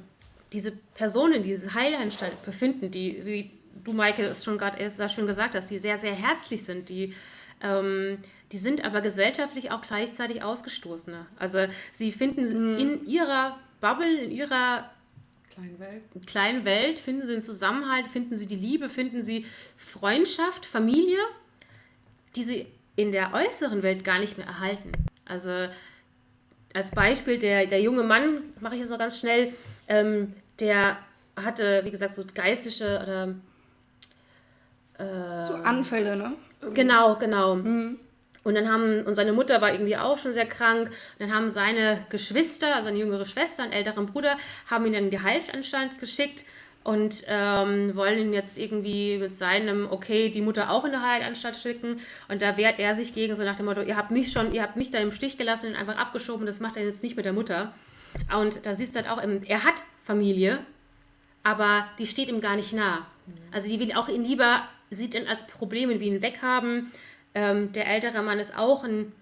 diese Personen, die diese Heilanstalt befinden, die, wie du, Maike, es schon gerade sehr schön gesagt hast, die sehr, sehr herzlich sind, die, ähm, die sind aber gesellschaftlich auch gleichzeitig Ausgestoßene. Also sie finden in ihrer Bubble, in ihrer Kleine Welt. kleinen Welt, finden sie den Zusammenhalt, finden sie die Liebe, finden sie Freundschaft, Familie, die sie in der äußeren Welt gar nicht mehr erhalten. Also als Beispiel, der, der junge Mann, mache ich jetzt noch ganz schnell, ähm, der hatte, wie gesagt, so geistige oder So Anfälle, ne? Irgendwie. Genau, genau. Und dann haben, und seine Mutter war irgendwie auch schon sehr krank. Und dann haben seine Geschwister, also eine jüngere Schwester, einen älteren Bruder, haben ihn dann in die Heilanstalt geschickt und ähm, wollen ihn jetzt irgendwie mit seinem, okay, die Mutter auch in die Heilanstalt schicken. Und da wehrt er sich gegen, so nach dem Motto, ihr habt mich schon, ihr habt mich da im Stich gelassen und einfach abgeschoben, das macht er jetzt nicht mit der Mutter. Und da siehst du halt auch, er hat Familie, aber die steht ihm gar nicht nah. Also die will auch ihn lieber, sieht ihn als Problem in ihn weghaben. Ähm, der ältere Mann ist auch ein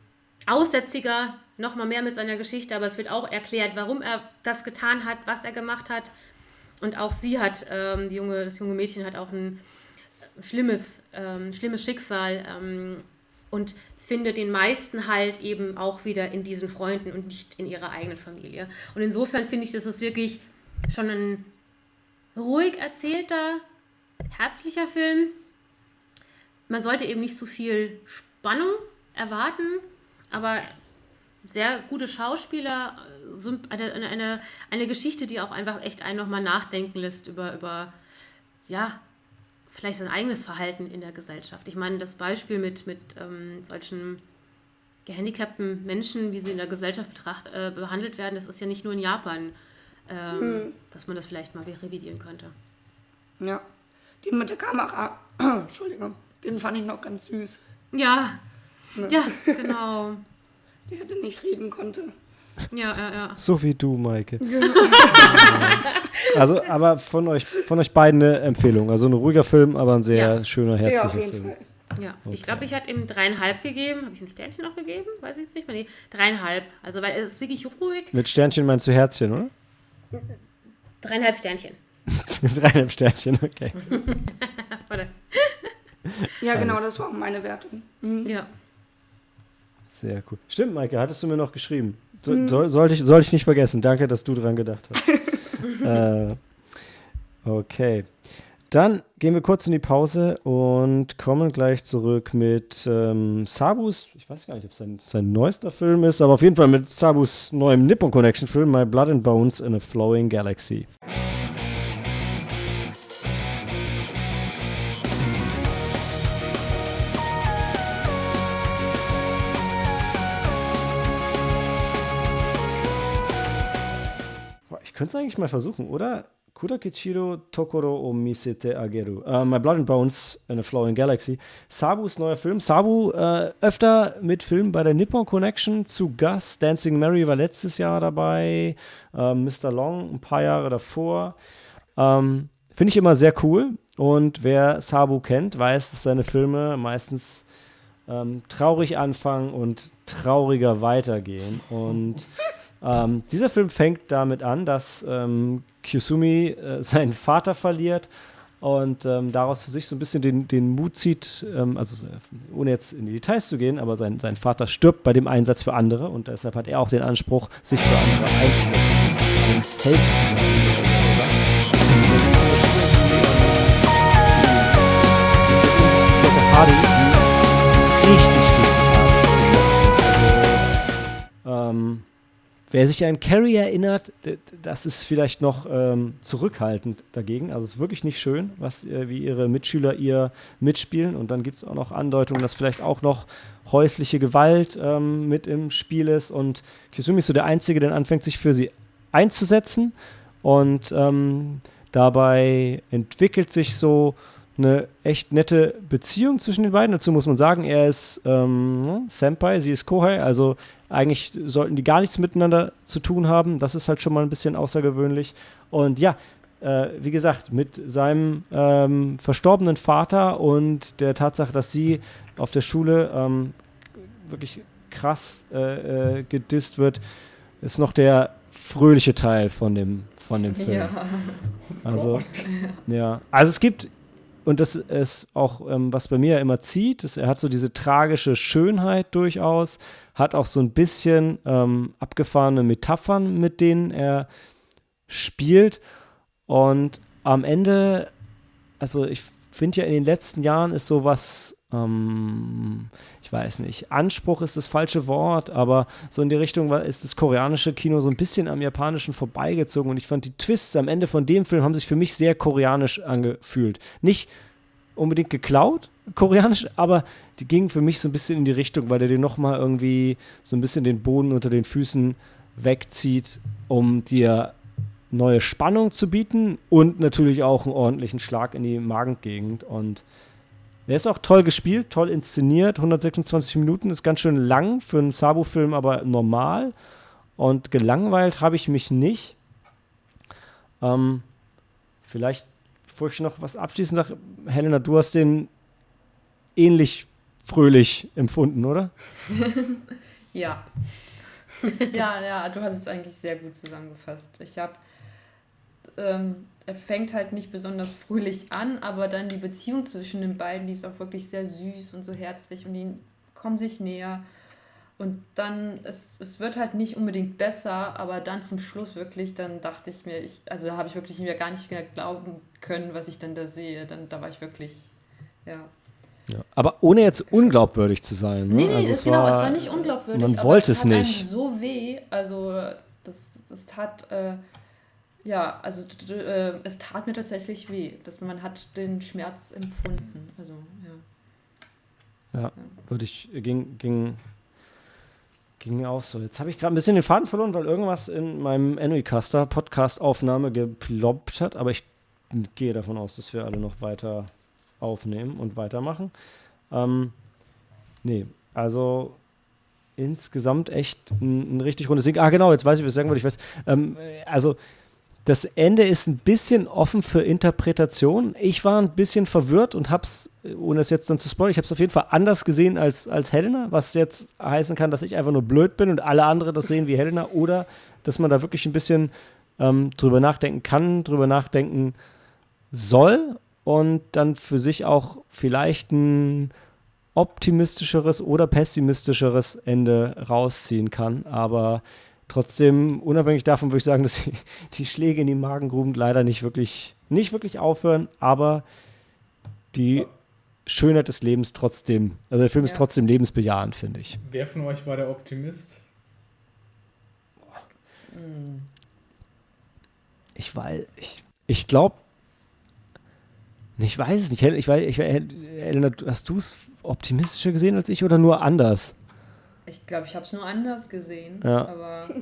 Aussätziger, nochmal mehr mit seiner Geschichte, aber es wird auch erklärt, warum er das getan hat, was er gemacht hat. Und auch sie hat, ähm, die junge, das junge Mädchen hat auch ein schlimmes, ähm, schlimmes Schicksal ähm, und findet den meisten halt eben auch wieder in diesen Freunden und nicht in ihrer eigenen Familie. Und insofern finde ich, das ist wirklich schon ein ruhig erzählter, herzlicher Film. Man sollte eben nicht zu viel Spannung erwarten, aber sehr gute Schauspieler, äh, eine- eine, eine Geschichte, die auch einfach echt einen nochmal nachdenken lässt über, über, ja, vielleicht sein eigenes Verhalten in der Gesellschaft. Ich meine, das Beispiel mit, mit ähm, solchen gehandicapten Menschen, wie sie in der Gesellschaft betracht, äh, behandelt werden, das ist ja nicht nur in Japan, ähm, dass man das vielleicht mal revidieren könnte. Ja. Den mit der Kamera. Entschuldigung. Den fand ich noch ganz süß. Ja, ja, genau. Der hätte nicht reden konnte. Ja, ja, ja. So wie du, Maike. also, aber von euch, von euch beiden eine Empfehlung. Also ein ruhiger Film, aber ein sehr Ja. schöner, Ja, auf herzlicher jeden Film. Fall. Ja, ich glaube, ich hatte ihm dreieinhalb gegeben. Habe ich ein Sternchen noch gegeben? Weiß ich jetzt nicht mehr. Nee, dreieinhalb. Also, weil es ist wirklich ruhig. Mit Sternchen meinst du Herzchen, oder? Dreieinhalb Sternchen. Dreieinhalb Sternchen, okay. Warte. Ja, genau, Alles das war auch meine Wertung. Ja. Sehr cool. Stimmt, Maike, hattest du mir noch geschrieben. So, Mhm. soll, sollte ich, soll ich nicht vergessen. Danke, dass du dran gedacht hast. äh, okay. Dann gehen wir kurz in die Pause und kommen gleich zurück mit ähm, Sabus, ich weiß gar nicht, ob es sein, sein neuester Film ist, aber auf jeden Fall mit Sabus neuem Nippon Connection Film, My Blood and Bones in a Flowing Galaxy. Ich könnte es eigentlich mal versuchen, oder? Kurakichiro Tokoro o Misete Ageru. Uh, My Blood and Bones in a Flowing Galaxy. Sabus neuer Film. Sabu äh, öfter mit Filmen bei der Nippon Connection zu Gast. Dancing Mary war letztes Jahr dabei. Äh, Mr. Long ein paar Jahre davor. Ähm, Finde ich immer sehr cool. Und wer Sabu kennt, weiß, dass seine Filme meistens ähm, traurig anfangen und trauriger weitergehen. Und ähm, dieser Film fängt damit an, dass ähm, Kyusumi äh, seinen Vater verliert und ähm, daraus für sich so ein bisschen den, den Mut zieht, ähm, also äh, ohne jetzt in die Details zu gehen, aber sein, sein Vater stirbt bei dem Einsatz für andere und deshalb hat er auch den Anspruch, sich für andere einzusetzen. Ein Held zu sein. Und Hardy, die richtig, richtig hart Also, ähm, Wer sich an Carrie erinnert, das ist vielleicht noch ähm, zurückhaltend dagegen. Also es ist wirklich nicht schön, was, äh, wie ihre Mitschüler ihr mitspielen. Und dann gibt es auch noch Andeutungen, dass vielleicht auch noch häusliche Gewalt ähm, mit im Spiel ist. Und Kisumi ist so der Einzige, der anfängt, sich für sie einzusetzen. Und ähm, dabei entwickelt sich so eine echt nette Beziehung zwischen den beiden. Dazu muss man sagen, er ist ähm, Senpai, sie ist Kohai, also eigentlich sollten die gar nichts miteinander zu tun haben. Das ist halt schon mal ein bisschen außergewöhnlich. Und ja, äh, wie gesagt, mit seinem ähm, verstorbenen Vater und der Tatsache, dass sie auf der Schule ähm, wirklich krass äh, äh, gedisst wird, ist noch der fröhliche Teil von dem, von dem Film. Ja. Also, ja. Also es gibt, und das ist auch, ähm, was bei mir immer zieht, ist, er hat so diese tragische Schönheit durchaus, hat auch so ein bisschen ähm, abgefahrene Metaphern, mit denen er spielt. Und am Ende, also ich finde ja in den letzten Jahren ist sowas, ähm, ich weiß nicht, Anspruch ist das falsche Wort, aber so in die Richtung war, ist das koreanische Kino so ein bisschen am japanischen vorbeigezogen und ich fand die Twists am Ende von dem Film haben sich für mich sehr koreanisch angefühlt. Nicht unbedingt geklaut, koreanisch, aber die gingen für mich so ein bisschen in die Richtung, weil der dir nochmal irgendwie so ein bisschen den Boden unter den Füßen wegzieht, um dir neue Spannung zu bieten und natürlich auch einen ordentlichen Schlag in die Magengegend. Und der ist auch toll gespielt, toll inszeniert. 126 Minuten ist ganz schön lang für einen Sabu-Film, aber normal. Und gelangweilt habe ich mich nicht. Ähm, vielleicht, bevor ich noch was abschließend sage, Helena, du hast den ähnlich fröhlich empfunden, oder? Ja. ja, ja, du hast es eigentlich sehr gut zusammengefasst. Ich habe, ähm, fängt halt nicht besonders fröhlich an, aber dann die Beziehung zwischen den beiden, die ist auch wirklich sehr süß und so herzlich und die kommen sich näher. Und dann, es, es wird halt nicht unbedingt besser, aber dann zum Schluss wirklich, dann dachte ich mir, ich, also da habe ich wirklich mir gar nicht mehr glauben können, was ich dann da sehe. Dann, da war ich wirklich, ja. Ja. Aber ohne jetzt unglaubwürdig zu sein. Ne? Nee, nee, also es, genau, es war nicht unglaubwürdig. Man wollte es es nicht. so weh, also das, das tat, äh, ja, also äh, es tat mir tatsächlich weh, dass man hat den Schmerz empfunden. Also, ja. Ja, würde ich, ging, ging, ging mir auch so. Jetzt habe ich gerade ein bisschen den Faden verloren, weil irgendwas in meinem Caster Podcast-Aufnahme geploppt hat, aber ich gehe davon aus, dass wir alle noch weiter aufnehmen und weitermachen. Ähm, nee, also insgesamt echt ein, ein richtig rundes Ding. Ah, genau, jetzt weiß ich, was ich sagen wollte. Ich weiß, ähm, also das Ende ist ein bisschen offen für Interpretation. Ich war ein bisschen verwirrt und hab's, ohne es jetzt dann zu spoilern, ich habe es auf jeden Fall anders gesehen als, als Helena, was jetzt heißen kann, dass ich einfach nur blöd bin und alle anderen das sehen wie Helena oder dass man da wirklich ein bisschen ähm, drüber nachdenken kann, drüber nachdenken soll und dann für sich auch vielleicht ein optimistischeres oder pessimistischeres Ende rausziehen kann. Aber trotzdem, unabhängig davon, würde ich sagen, dass die, Schläge in die Magengruben leider nicht wirklich, nicht wirklich aufhören, aber die Schönheit des Lebens trotzdem, also der Film ist trotzdem lebensbejahend, finde ich. Wer von euch war der Optimist? Ich weiß, ich, ich glaube, ich weiß es nicht. Ich weiß, ich, Helena, hast du es optimistischer gesehen als ich oder nur anders? Ich glaube, ich habe es nur anders gesehen, Ja. aber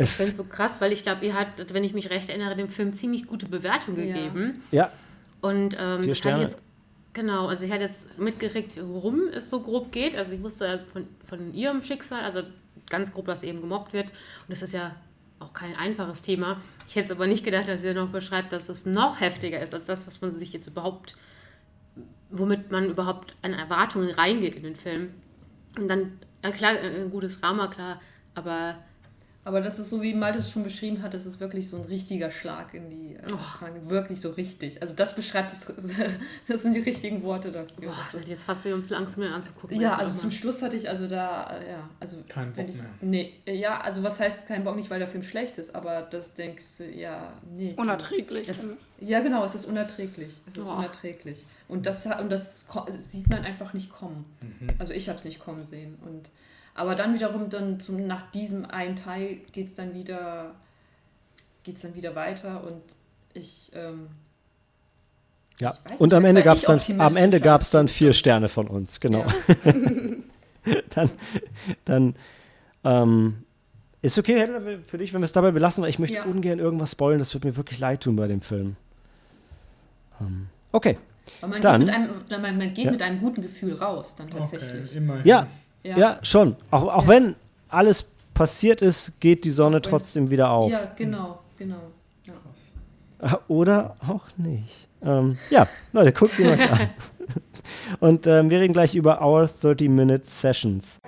Ich finde Es, so krass, weil ich glaube, ihr habt, wenn ich mich recht erinnere, dem Film ziemlich gute Bewertung Ja. gegeben. ja, Und ähm, Vier Sterne. Jetzt, genau, also ich hatte jetzt mitgekriegt, worum es so grob geht. Also ich wusste ja von, von ihrem Schicksal, also ganz grob, dass eben gemobbt wird. Und das ist ja auch kein einfaches Thema. Ich hätte es aber nicht gedacht, dass ihr noch beschreibt, dass es noch heftiger ist als das, was man sich jetzt überhaupt, womit man überhaupt an Erwartungen reingeht in den Film. Und dann, ja klar, äh, ein gutes Drama, klar, aber Aber das ist so, wie Malte es schon beschrieben hat, das ist wirklich so ein richtiger Schlag in die äh, Magen. Wirklich so richtig. Also das beschreibt es, das sind die richtigen Worte dafür. boah, das jetzt fast wieder ein bisschen Angst, mir anzugucken. Ja, also zum Schluss hatte ich also da, äh, ja, also Kein Bock ich, mehr. Nee, äh, ja, also was heißt kein Bock nicht, weil der Film schlecht ist, aber das denkst du, ja, nee. Unerträglich. Es, ja, genau, es ist unerträglich. Es ist Boah. unerträglich. Und das, hat- und das sieht man einfach nicht kommen. Mhm. Also ich habe es nicht kommen sehen. Und, aber dann wiederum, dann zum, nach diesem einen Teil geht es dann wieder geht's dann wieder weiter und ich, ähm, ja. ich weiß Und nicht, am Ende gab es dann, am Ende gab es dann vier Sterne von uns, genau. Ja. dann, dann ähm, ist okay, für dich, wenn wir es dabei belassen, weil ich möchte Ja. ungern irgendwas spoilen. Das wird mir wirklich leid tun bei dem Film. Ähm, okay. Aber man Dann- geht, mit einem, man, man geht Ja. mit einem guten Gefühl raus, dann Okay, tatsächlich. immerhin. Ja, ja, schon. Auch, auch Ja. wenn alles passiert ist, geht die Sonne trotzdem wieder auf. Ja, genau, genau. Ja. Krass. Oder auch nicht. Ähm, ja, Leute, guckt ihn euch an. Und ähm, wir reden gleich über Our 30-Minute Sessions.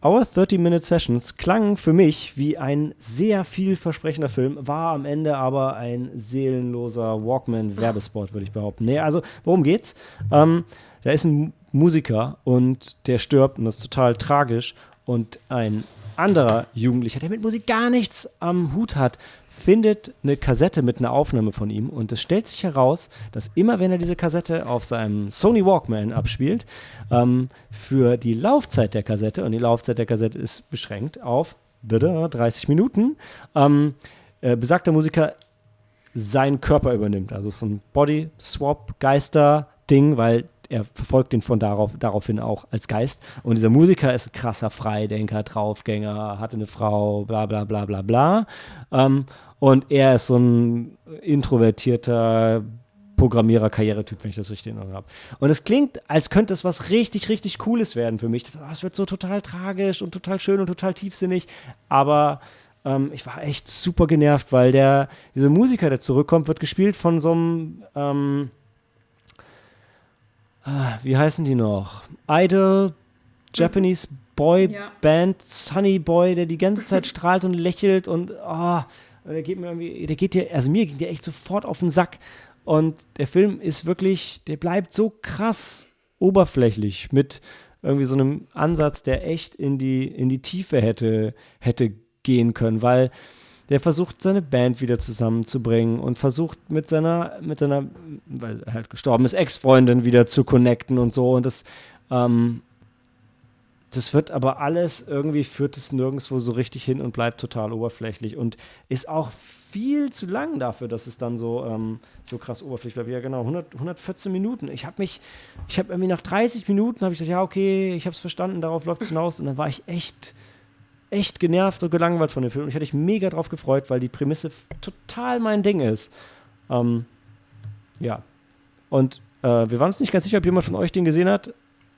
Our 30-Minute Sessions klang für mich wie ein sehr vielversprechender Film, war am Ende aber ein seelenloser Walkman-Werbespot, würde ich behaupten. Nee, also worum geht's? Ähm, da ist ein Musiker und der stirbt und das ist total tragisch. Und ein anderer Jugendlicher, der mit Musik gar nichts am Hut hat, findet eine Kassette mit einer Aufnahme von ihm und es stellt sich heraus, dass immer wenn er diese Kassette auf seinem Sony Walkman abspielt, ähm, für die Laufzeit der Kassette, und die Laufzeit der Kassette ist beschränkt auf 30 Minuten, ähm, äh, besagter Musiker seinen Körper übernimmt. Also es ein Body-Swap-Geister-Ding, weil er verfolgt ihn von darauf, daraufhin auch als Geist. Und dieser Musiker ist ein krasser Freidenker, Draufgänger, hatte eine Frau, bla bla bla bla bla. Ähm, und er ist so ein introvertierter Programmierer-Karrieretyp, wenn ich das richtig in Erinnerung habe. Und es klingt, als könnte es was richtig, richtig Cooles werden für mich. Es wird so total tragisch und total schön und total tiefsinnig. Aber ähm, ich war echt super genervt, weil der, dieser Musiker, der zurückkommt, wird gespielt von so einem, ähm, wie heißen die noch? Idol, Japanese Boy Ja. Band, Sunny Boy, der die ganze Zeit strahlt und lächelt und oh, der geht mir irgendwie, der geht dir, also mir ging der echt sofort auf den Sack. Und der Film ist wirklich, der bleibt so krass oberflächlich mit irgendwie so einem Ansatz, der echt in die, in die Tiefe hätte, hätte gehen können, weil der versucht, seine Band wieder zusammenzubringen und versucht mit seiner, mit seiner, weil er halt gestorben ist, Ex-Freundin wieder zu connecten und so. Und das, ähm, das wird aber alles irgendwie führt es nirgendwo so richtig hin und bleibt total oberflächlich und ist auch viel zu lang dafür, dass es dann so, ähm, so krass oberflächlich bleibt. Ja, genau, 100, 114 Minuten. Ich habe mich, ich habe irgendwie nach 30 Minuten habe ich gesagt, ja, okay, ich habe es verstanden, darauf läuft es hinaus. Und dann war ich echt, echt genervt und gelangweilt von dem Film. Und ich hatte mich mega drauf gefreut, weil die Prämisse total mein Ding ist. Ähm, ja. Und äh, wir waren uns nicht ganz sicher, ob jemand von euch den gesehen hat.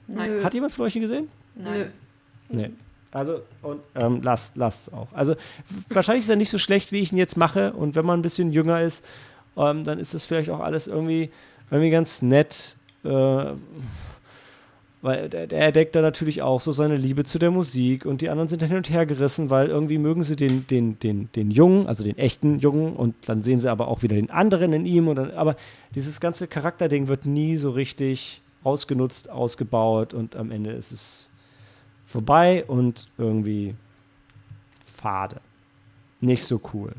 Nein. Hat jemand von euch den gesehen? Nein. Nee. Also, und ähm, lasst es auch. Also, wahrscheinlich ist er nicht so schlecht, wie ich ihn jetzt mache. Und wenn man ein bisschen jünger ist, ähm, dann ist das vielleicht auch alles irgendwie, irgendwie ganz nett. Äh, weil der, der entdeckt da natürlich auch so seine Liebe zu der Musik und die anderen sind hin und her gerissen, weil irgendwie mögen sie den, den, den, den Jungen, also den echten Jungen, und dann sehen sie aber auch wieder den anderen in ihm. Und dann, aber dieses ganze Charakterding wird nie so richtig ausgenutzt, ausgebaut und am Ende ist es vorbei und irgendwie fade. Nicht so cool.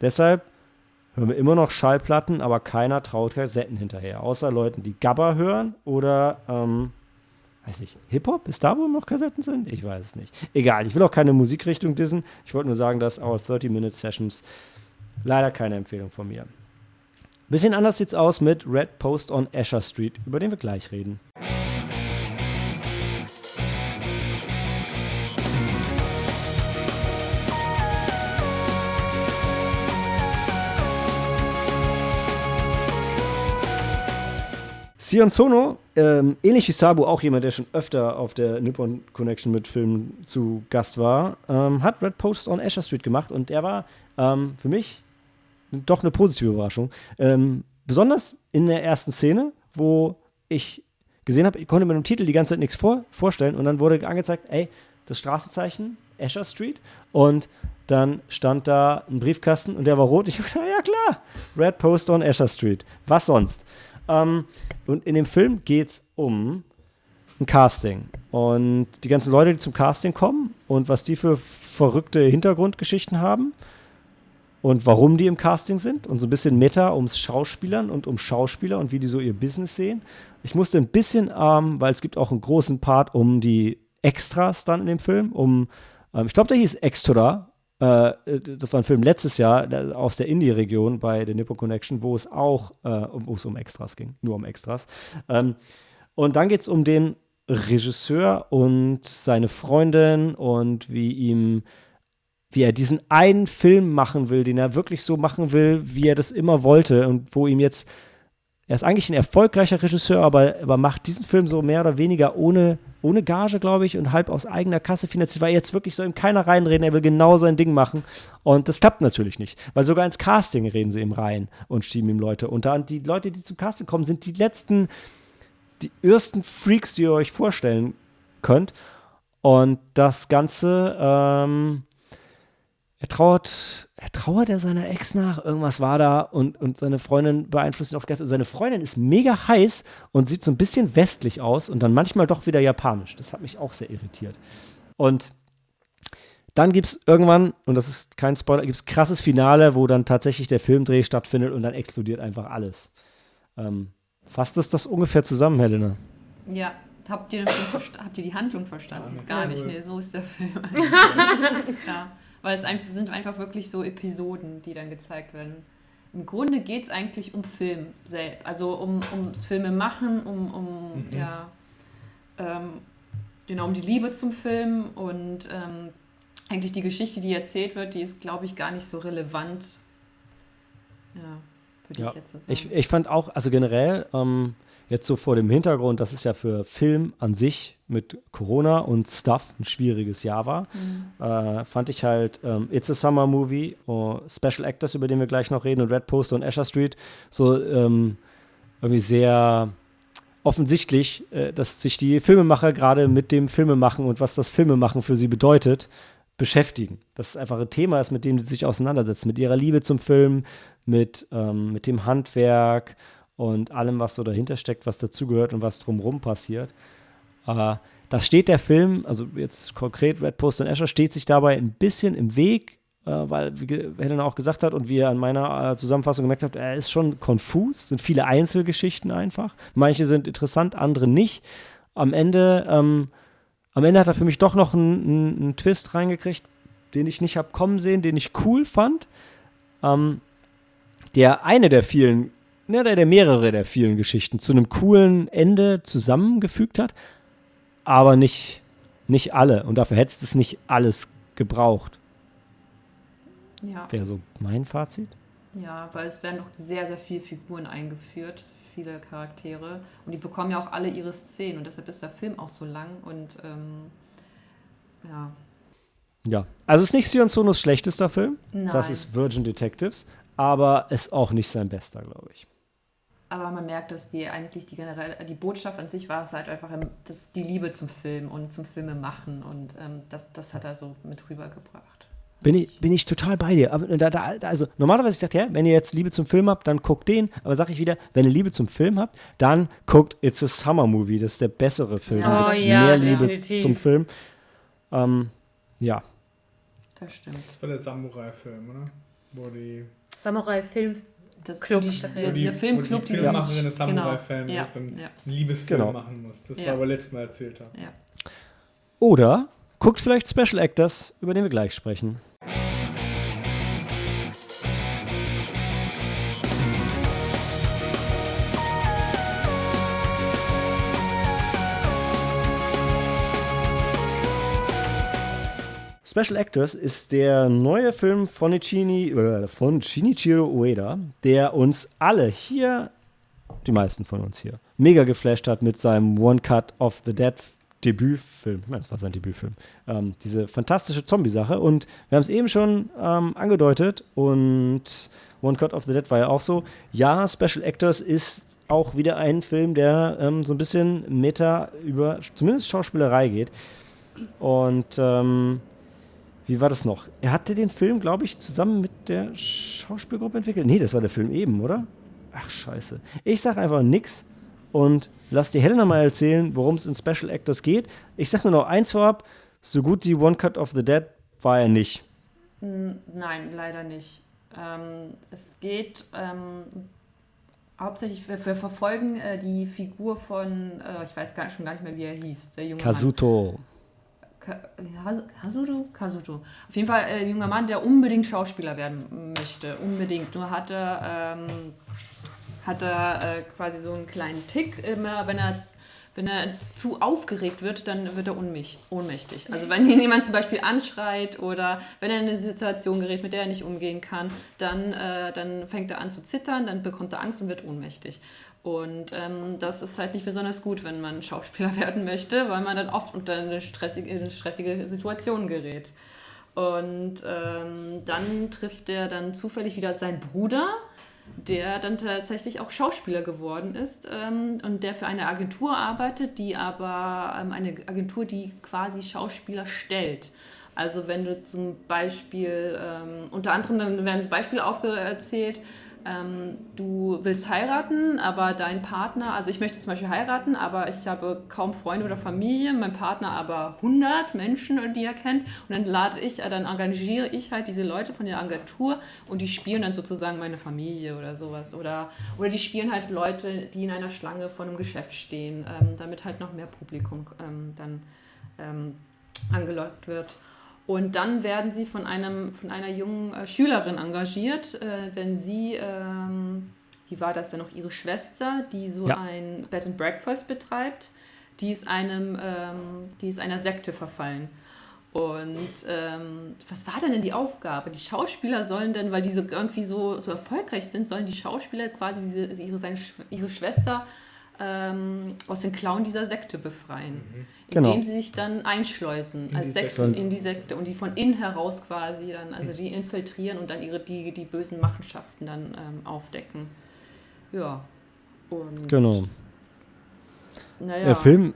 Deshalb hören wir immer noch Schallplatten, aber keiner traut Kassetten hinterher. Außer Leuten, die Gabba hören oder, ähm, weiß nicht, Hip-Hop? Ist da, wo noch Kassetten sind? Ich weiß es nicht. Egal, ich will auch keine Musikrichtung dissen. Ich wollte nur sagen, dass Our 30-Minute-Sessions leider keine Empfehlung von mir. Bisschen anders sieht's aus mit Red Post on Asher Street, über den wir gleich reden. Sion Sono, ähm, ähnlich wie Sabu, auch jemand, der schon öfter auf der Nippon Connection mit Filmen zu Gast war, ähm, hat Red Post on Asher Street gemacht und er war ähm, für mich doch eine positive Überraschung. Ähm, besonders in der ersten Szene, wo ich gesehen habe, ich konnte mir dem Titel die ganze Zeit nichts vor, vorstellen und dann wurde angezeigt, ey, das Straßenzeichen Asher Street und dann stand da ein Briefkasten und der war rot. Ich dachte, ja klar, Red Post on Asher Street. Was sonst? Ähm, und in dem Film geht es um ein Casting. Und die ganzen Leute, die zum Casting kommen und was die für verrückte Hintergrundgeschichten haben und warum die im Casting sind und so ein bisschen Meta ums Schauspielern und um Schauspieler und wie die so ihr Business sehen. Ich musste ein bisschen, ähm, weil es gibt auch einen großen Part um die Extras dann in dem Film, um, ähm, ich glaube, der hieß Extra. Äh, das war ein Film letztes Jahr aus der Indie-Region bei der Nippon Connection, wo es auch äh, um, wo es um Extras ging, nur um Extras. Ähm, und dann geht es um den Regisseur und seine Freundin und wie ihm wie er diesen einen Film machen will, den er wirklich so machen will, wie er das immer wollte und wo ihm jetzt, er ist eigentlich ein erfolgreicher Regisseur, aber, aber macht diesen Film so mehr oder weniger ohne, ohne Gage, glaube ich, und halb aus eigener Kasse finanziert, weil jetzt wirklich soll ihm keiner reinreden, er will genau sein Ding machen. Und das klappt natürlich nicht, weil sogar ins Casting reden sie ihm rein und schieben ihm Leute unter. Und die Leute, die zum Casting kommen, sind die letzten, die ersten Freaks, die ihr euch vorstellen könnt. Und das Ganze, ähm, er trauert, er trauert er seiner Ex nach, irgendwas war da und, und seine Freundin beeinflusst ihn auch ganz. Und seine Freundin ist mega heiß und sieht so ein bisschen westlich aus und dann manchmal doch wieder japanisch. Das hat mich auch sehr irritiert. Und dann gibt es irgendwann, und das ist kein Spoiler, gibt es krasses Finale, wo dann tatsächlich der Filmdreh stattfindet und dann explodiert einfach alles. Ähm, fasst es das ungefähr zusammen, Helena? Ja, habt ihr, habt ihr die Handlung verstanden? Gar nicht, nee, so ist der Film. ja, weil es einfach, sind einfach wirklich so Episoden, die dann gezeigt werden. Im Grunde geht es eigentlich um Film selbst, also um, ums Filme machen, um, um Mhm. ja, ähm, genau, um die Liebe zum Film und ähm, eigentlich die Geschichte, die erzählt wird, die ist, glaube ich, gar nicht so relevant. Ja, würde Ja, ich jetzt so sagen. Ich, ich fand auch, also generell, ähm, jetzt so vor dem Hintergrund, dass es ja für Film an sich mit Corona und Stuff ein schwieriges Jahr war, äh, fand ich halt ähm, It's a Summer Movie, oh, Special Actors, über den wir gleich noch reden, und Red Poster und Asher Street, so ähm, irgendwie sehr offensichtlich, äh, dass sich die Filmemacher gerade mit dem Filmemachen und was das Filmemachen für sie bedeutet, beschäftigen. Dass es einfach ein Thema ist, mit dem sie sich auseinandersetzen, mit ihrer Liebe zum Film, mit, ähm, mit dem Handwerk und allem, was so dahinter steckt, was dazugehört und was drumherum passiert. Äh, da steht der Film, also jetzt konkret Red Post und Asher, steht sich dabei ein bisschen im Weg, äh, weil, wie Helena auch gesagt hat und wie ihr an meiner äh, Zusammenfassung gemerkt habt, er ist schon konfus, sind viele Einzelgeschichten einfach. Manche sind interessant, andere nicht. Am Ende, ähm, am Ende hat er für mich doch noch einen, einen, einen Twist reingekriegt, den ich nicht habe kommen sehen, den ich cool fand. Ähm, der eine der vielen, ne, der, der mehrere der vielen Geschichten zu einem coolen Ende zusammengefügt hat, aber nicht, nicht alle. Und dafür hättest es nicht alles gebraucht. ja. Wäre so mein Fazit. Ja, weil es werden noch sehr, sehr viele Figuren eingeführt, viele Charaktere. Und die bekommen ja auch alle ihre Szenen. Und deshalb ist der Film auch so lang. Und ähm, ja, Ja. Also es ist nicht Sion Sonos schlechtester Film. nein. Das ist Virgin Detectives. Aber ist auch nicht sein bester, glaube ich. Aber man merkt, dass die eigentlich die generell, die Botschaft an sich war es halt einfach das, die Liebe zum Film und zum Filme machen. Und ähm, das, das hat er so mit rübergebracht. Bin ich, bin ich total bei dir. Aber da, da, da- also normalerweise ich dachte, ja, wenn ihr jetzt Liebe zum Film habt, dann guckt den. Aber sag ich wieder, wenn ihr Liebe zum Film habt, dann guckt It's a Summer Movie. Das ist der bessere Film. Oh ja, mehr Liebe definitiv. zum Film. Ähm, ja. Das stimmt. Das war der Samurai-Film, oder? Wo die, Samurai-Film. Das, Club. Die, der, die, dieser Filmclub, die genau, des Samurai-Fan ja, ist und ja, einen Liebesfilm Genau. machen muss. Das Ja. war aber letztes Mal erzählt ja. Oder guckt vielleicht Special Actors, über den wir gleich sprechen. Special Actors ist der neue Film von, Ichini, äh, von Shinichiro Ueda, der uns alle hier, die meisten von uns hier, mega geflasht hat mit seinem One Cut of the Dead Debütfilm. Ja, das war sein Debütfilm. Ähm, diese fantastische Zombie-Sache. Und wir haben es eben schon ähm, angedeutet und One Cut of the Dead war ja auch so. Ja, Special Actors ist auch wieder ein Film, der ähm, so ein bisschen meta über zumindest Schauspielerei geht. Und ähm, wie war das noch? Er hatte den Film, glaube ich, zusammen mit der Schauspielgruppe entwickelt. Nee, das war der Film eben, oder? Ach, scheiße. Ich sag einfach nix und lass die Helena mal erzählen, worum es in Special Actors geht. Ich sag nur noch eins vorab: so gut die One Cut of the Dead war er nicht. Nein, leider nicht. Ähm, es geht ähm, hauptsächlich, wir, wir verfolgen äh, die Figur von, äh, ich weiß gar, schon gar nicht mehr, wie er hieß, der junge Mann. Kazuto. Ka Has- Kazuto? Kazuto. Auf jeden Fall äh, ein junger Mann, der unbedingt Schauspieler werden möchte. Unbedingt. Nur hat er, ähm, hat äh, quasi so einen kleinen Tick. Immer wenn er, wenn er zu aufgeregt wird, dann wird er ohnmächt, ohnmächtig. Also wenn ihn jemand zum Beispiel anschreit oder wenn er in eine Situation gerät, mit der er nicht umgehen kann, dann, äh, dann fängt er an zu zittern, dann bekommt er Angst und wird ohnmächtig. Und ähm, das ist halt nicht besonders gut, wenn man Schauspieler werden möchte, weil man dann oft unter eine stressige, in stressige Situation gerät. Und ähm, dann trifft er dann zufällig wieder seinen Bruder, der dann tatsächlich auch Schauspieler geworden ist ähm, und der für eine Agentur arbeitet, die aber ähm, eine Agentur, die quasi Schauspieler stellt. Also wenn du zum Beispiel, ähm, unter anderem dann werden Beispiele aufgezählt, ähm, du willst heiraten, aber dein Partner, also ich möchte zum Beispiel heiraten, aber ich habe kaum Freunde oder Familie, mein Partner aber 100 Menschen, die er kennt und dann lade ich, äh, dann engagiere ich halt diese Leute von der Agentur und die spielen dann sozusagen meine Familie oder sowas oder, oder die spielen halt Leute, die in einer Schlange vor einem Geschäft stehen, ähm, damit halt noch mehr Publikum ähm, dann ähm, angelockt wird. Und dann werden sie von, einem, von einer jungen äh, Schülerin engagiert, äh, denn sie, ähm, wie war das denn noch, ihre Schwester, die so ja. ein Bed and Breakfast betreibt, die ist, einem, ähm, die ist einer Sekte verfallen. Und ähm, was war denn, denn die Aufgabe? Die Schauspieler sollen denn, weil diese irgendwie so, so erfolgreich sind, sollen die Schauspieler quasi diese, ihre, seine, ihre Schwester ähm, aus den Klauen dieser Sekte befreien, mhm. genau. indem sie sich dann einschleusen in als Sekte in die Sekte und die von innen heraus quasi dann, also die infiltrieren und dann ihre die, die bösen Machenschaften dann ähm, aufdecken. Ja. Und genau. Naja. Der Film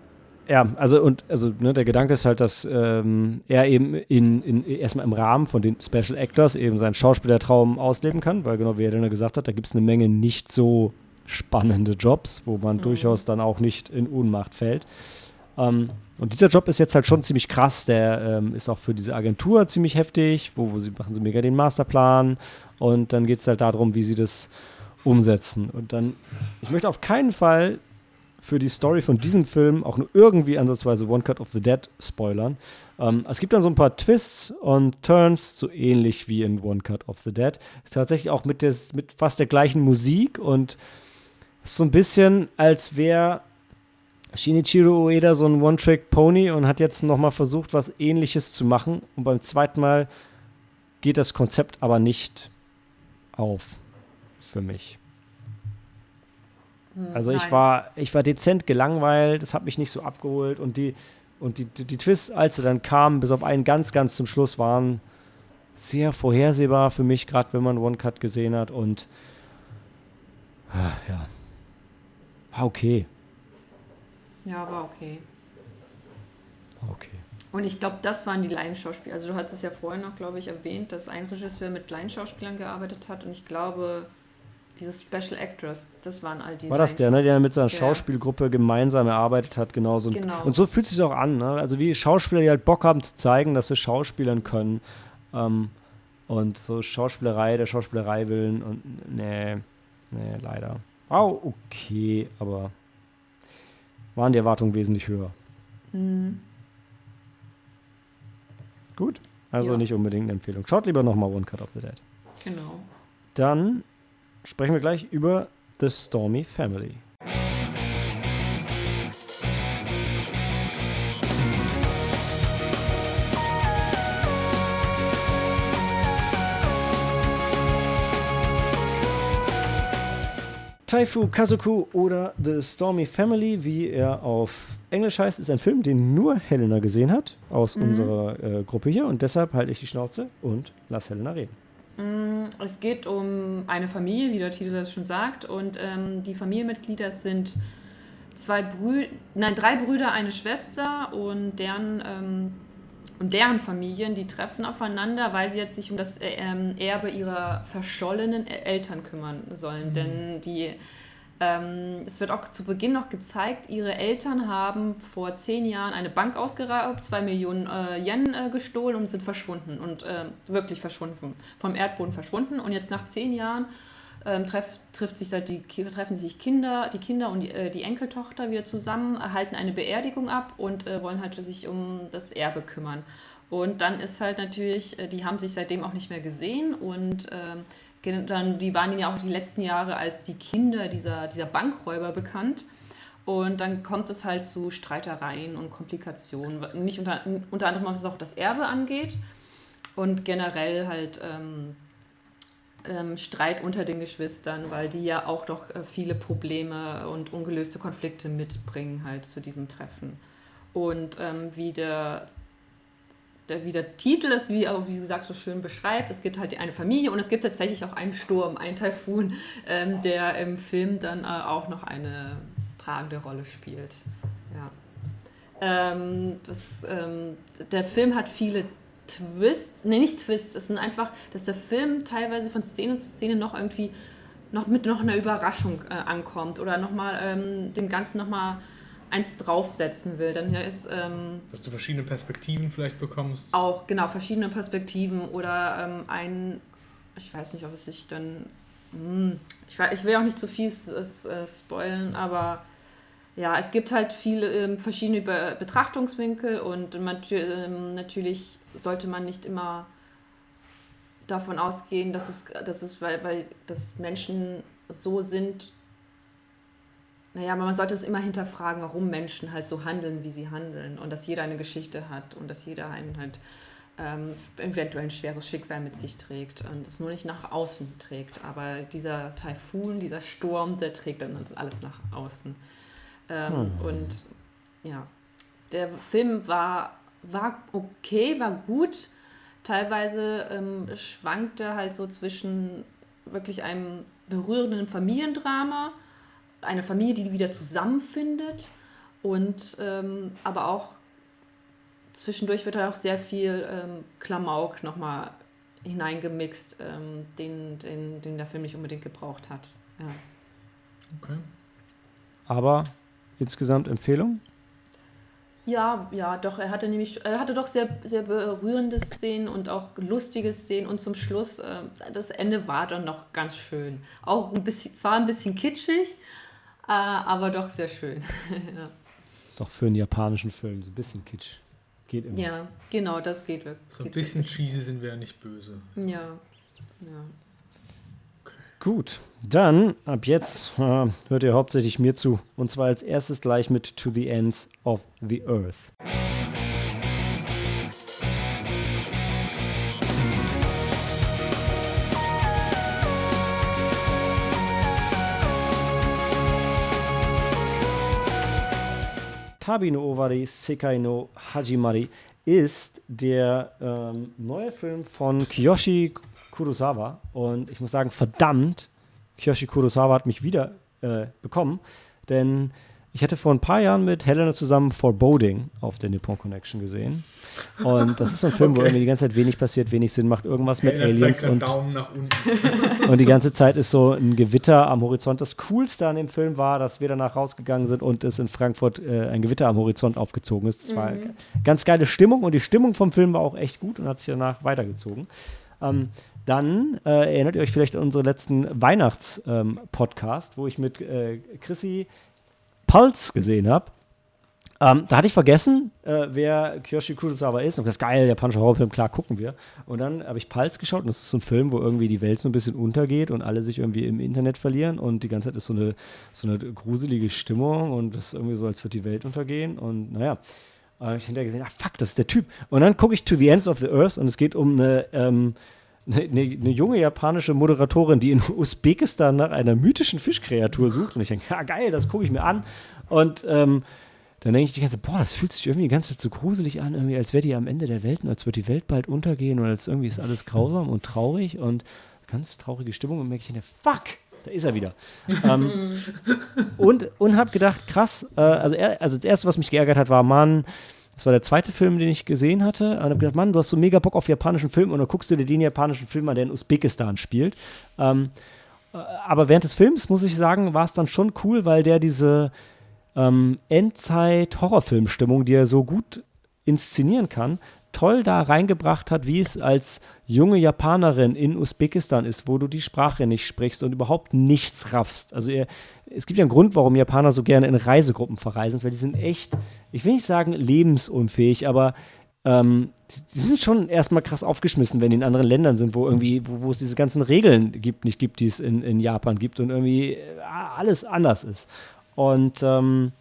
ja, also und also ne, der Gedanke ist halt, dass ähm, er eben in, in, erstmal im Rahmen von den Special Actors eben seinen Schauspielertraum ausleben kann, weil genau wie er dann gesagt hat, da gibt es eine Menge nicht so spannende Jobs, wo man mhm. durchaus dann auch nicht in Ohnmacht fällt. Ähm, und dieser Job ist jetzt halt schon ziemlich krass. Der ähm, ist auch für diese Agentur ziemlich heftig, wo, wo sie machen sie mega den Masterplan und dann geht es halt darum, wie sie das umsetzen. Und dann, ich möchte auf keinen Fall für die Story von diesem Film auch nur irgendwie ansatzweise One Cut of the Dead spoilern. Ähm, es gibt dann so ein paar Twists und Turns, so ähnlich wie in One Cut of the Dead. Ist tatsächlich auch mit, des, mit fast der gleichen Musik und ist so ein bisschen, als wäre Shinichiro Ueda so ein One-Trick-Pony und hat jetzt nochmal versucht, was ähnliches zu machen. Und beim zweiten Mal geht das Konzept aber nicht auf für mich. Hm, also ich war, ich war dezent gelangweilt, das hat mich nicht so abgeholt und die, und die, die, die Twists, als sie dann kamen, bis auf einen ganz, ganz zum Schluss, waren sehr vorhersehbar für mich, gerade wenn man One-Cut gesehen hat und ah, ja, war okay. Ja, war okay. War okay. Und ich glaube, das waren die Laienschauspieler. Also du hattest es ja vorhin noch, glaube ich, erwähnt, dass ein Regisseur mit Laienschauspielern gearbeitet hat. Und ich glaube, diese Special Actors, das waren all die. War das der, ne, der mit seiner Schauspielgruppe gemeinsam erarbeitet hat, genauso. Genau. Und so fühlt es sich auch an, ne? Also wie Schauspieler, die halt Bock haben zu zeigen, dass sie Schauspielern können. Ähm, und so Schauspielerei der Schauspielerei willen und nee, nee, leider. Wow, okay, aber waren die Erwartungen wesentlich höher. Mhm. Gut, also ja. nicht unbedingt eine Empfehlung. Schaut lieber nochmal One Cut of the Dead. Genau. Dann sprechen wir gleich über The Stormy Family. Taifu Kazuku oder The Stormy Family, wie er auf Englisch heißt, ist ein Film, den nur Helena gesehen hat aus mhm. unserer äh, Gruppe hier und deshalb halte ich die Schnauze und lass Helena reden. Mm, es geht um eine Familie, wie der Titel das schon sagt, und ähm, die Familienmitglieder sind zwei Brüder, nein, drei Brüder, eine Schwester und deren ähm, und deren Familien, die treffen aufeinander, weil sie jetzt sich um das äh, ähm, Erbe ihrer verschollenen Eltern kümmern sollen. Mhm. Denn die, ähm, es wird auch zu Beginn noch gezeigt, ihre Eltern haben vor zehn Jahren eine Bank ausgeraubt, zwei Millionen äh, Yen äh, gestohlen und sind verschwunden und äh, wirklich verschwunden, vom Erdboden verschwunden. Und jetzt nach zehn Jahren ähm, treff, trifft sich da die, treffen sich Kinder, die Kinder und die, äh, die, Enkeltochter wieder zusammen, erhalten eine Beerdigung ab und äh, wollen halt sich um das Erbe kümmern. Und dann ist halt natürlich, äh, die haben sich seitdem auch nicht mehr gesehen und ähm, dann, die waren ja auch die letzten Jahre als die Kinder dieser, dieser Bankräuber bekannt. Und dann kommt es halt zu Streitereien und Komplikationen. Nicht unter, unter anderem, was auch das Erbe angeht. Und generell halt ähm, ähm, Streit unter den Geschwistern, weil die ja auch doch äh, viele Probleme und ungelöste Konflikte mitbringen halt zu diesem Treffen. Und ähm, wie der, der, wie der Titel es, wie, auch, wie gesagt, so schön beschreibt. Es gibt halt eine Familie und es gibt tatsächlich auch einen Sturm, einen Taifun, ähm, der im Film dann äh, auch noch eine tragende Rolle spielt. Ja. Ähm, das, ähm, der Film hat viele Twists, nee, nicht Twists, es sind einfach, dass der Film teilweise von Szene zu Szene noch irgendwie noch mit noch einer Überraschung äh, ankommt oder nochmal ähm, dem Ganzen nochmal eins draufsetzen will. Dann ist ähm, Dass du verschiedene Perspektiven vielleicht bekommst. auch genau verschiedene Perspektiven oder ähm, ein, ich weiß nicht, ob es sich dann, hm, ich, weiß, ich will auch nicht zu viel äh, spoilen, aber ja, es gibt halt viele ähm, verschiedene Be Betrachtungswinkel und man, ähm, natürlich sollte man nicht immer davon ausgehen, dass es, dass es weil, weil dass Menschen so sind, naja, aber man sollte es immer hinterfragen, warum Menschen halt so handeln, wie sie handeln und dass jeder eine Geschichte hat und dass jeder einen halt ähm, eventuell ein schweres Schicksal mit sich trägt und das nur nicht nach außen trägt. Aber dieser Taifun, dieser Sturm, der trägt dann alles nach außen. Ähm, Und ja, der Film war, war okay, war gut. Teilweise ähm, schwankte halt so zwischen wirklich einem berührenden Familiendrama, eine Familie, die wieder zusammenfindet und ähm, aber auch zwischendurch wird halt auch sehr viel ähm, Klamauk nochmal hineingemixt, ähm, den, den, den der Film nicht unbedingt gebraucht hat. Ja. Okay. Aber insgesamt Empfehlung? Ja, ja, doch, er hatte nämlich, er hatte doch sehr, sehr berührende Szenen und auch lustige Szenen und zum Schluss, äh, das Ende war dann noch ganz schön. Auch ein bisschen, zwar ein bisschen kitschig, äh, aber doch sehr schön. ja. Ist doch für einen japanischen Film so ein bisschen Kitsch. Geht immer. ja, genau, das geht wirklich. So ein bisschen cheesy sind wir ja nicht böse. Ja, ja. Gut, dann ab jetzt äh, hört ihr hauptsächlich mir zu. Und zwar als erstes gleich mit To the Ends of the Earth. Tabi no Owari Sekai no Hajimari ist der ähm, neue Film von Kiyoshi Kurosawa. Und ich muss sagen, verdammt, Kiyoshi Kurosawa hat mich wieder äh, bekommen. Denn ich hatte vor ein paar Jahren mit Helena zusammen Foreboding auf der Nippon Connection gesehen. Und das ist so ein Film, wo Okay. irgendwie die ganze Zeit wenig passiert, wenig Sinn macht, irgendwas mit Hey, er Aliens und Daumen nach unten. und die ganze Zeit ist so ein Gewitter am Horizont. Das Coolste an dem Film war, dass wir danach rausgegangen sind und es in Frankfurt äh, ein Gewitter am Horizont aufgezogen ist. Das war ganz geile Stimmung und die Stimmung vom Film war auch echt gut und hat sich danach weitergezogen. Ähm, dann äh, erinnert ihr euch vielleicht an unseren letzten Weihnachts-Podcast, wo ich mit äh, Chrissy Pulse gesehen habe. Ähm, da hatte ich vergessen, äh, wer Kiyoshi Kurosawa ist und gesagt, geil, japanischer Horrorfilm, klar, gucken wir. Und dann habe ich Pulse geschaut und das ist so ein Film, wo irgendwie die Welt so ein bisschen untergeht und alle sich irgendwie im Internet verlieren und die ganze Zeit ist so eine, so eine gruselige Stimmung und das ist irgendwie so, als würde die Welt untergehen und naja. Da habe ich hinterher gesehen, ah fuck, das ist der Typ. Und dann gucke ich To the Ends of the Earth und es geht um eine, ähm, eine, eine, eine junge japanische Moderatorin, die in Usbekistan nach einer mythischen Fischkreatur sucht. Und ich denke, ja geil, das gucke ich mir an. Und ähm, dann denke ich die ganze Zeit, boah, das fühlt sich irgendwie die ganze Zeit so gruselig an, irgendwie, als wäre die am Ende der Welt und als würde die Welt bald untergehen und als irgendwie ist alles grausam und traurig und ganz traurige Stimmung und merke ich, fuck, da ist er wieder. ähm, und und habe gedacht, krass, äh, also, er, also das Erste, was mich geärgert hat, war, Mann, das war der zweite Film, den ich gesehen hatte. Und habe gedacht, Mann, du hast so mega Bock auf japanischen Film und dann guckst du dir den japanischen Film an, der in Usbekistan spielt. Ähm, äh, aber während des Films, muss ich sagen, war es dann schon cool, weil der diese ähm, Endzeit-Horrorfilm-Stimmung, die er so gut inszenieren kann, toll da reingebracht hat, wie es als junge Japanerin in Usbekistan ist, wo du die Sprache nicht sprichst und überhaupt nichts raffst. Also er, es gibt ja einen Grund, warum Japaner so gerne in Reisegruppen verreisen, weil die sind echt, ich will nicht sagen lebensunfähig, aber ähm, die, die sind schon erstmal krass aufgeschmissen, wenn die in anderen Ländern sind, wo irgendwie, wo, wo es diese ganzen Regeln gibt, nicht gibt, die es in, in Japan gibt und irgendwie äh, alles anders ist. Und ähm,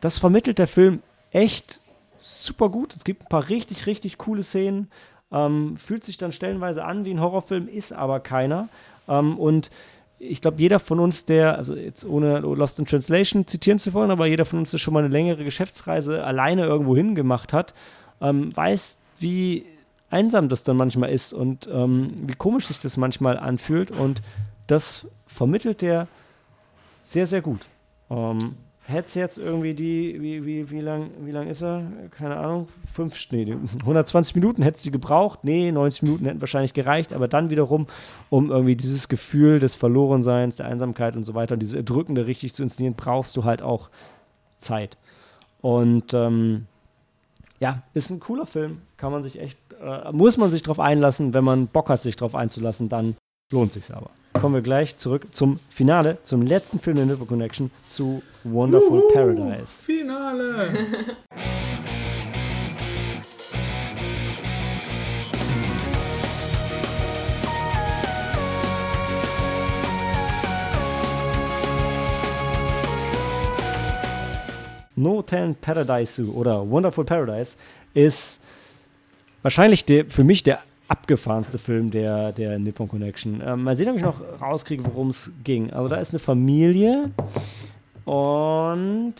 das vermittelt der Film echt super gut. Es gibt ein paar richtig, richtig coole Szenen. Ähm, fühlt sich dann stellenweise an wie ein Horrorfilm, ist aber keiner. Ähm, und ich glaube, jeder von uns, der, also jetzt ohne Lost in Translation zitieren zu wollen, aber jeder von uns, der schon mal eine längere Geschäftsreise alleine irgendwo hin gemacht hat, ähm, weiß, wie einsam das dann manchmal ist und ähm, wie komisch sich das manchmal anfühlt. Und das vermittelt der sehr, sehr gut. Ähm, Hätte jetzt irgendwie die, wie, wie, wie lang, wie lang ist er? Keine Ahnung, fünf, nee, 120 Minuten hätte sie gebraucht. Nee, 90 Minuten hätten wahrscheinlich gereicht, aber dann wiederum, um irgendwie dieses Gefühl des Verlorenseins, der Einsamkeit und so weiter und diese Erdrückende richtig zu inszenieren, brauchst du halt auch Zeit. Und ähm, ja, ist ein cooler Film. Kann man sich echt, äh, muss man sich drauf einlassen. Wenn man Bock hat, sich drauf einzulassen, dann lohnt sich's aber. Kommen wir gleich zurück zum Finale, zum letzten Film der Nipple Connection, zu Wonderful Juhu, Paradise. Finale! No Ten Paradise oder Wonderful Paradise ist wahrscheinlich der, für mich der abgefahrenste Film der, der Nippon Connection. Ähm, mal sehen, ob ich noch rauskriege, worum es ging. Also da ist eine Familie und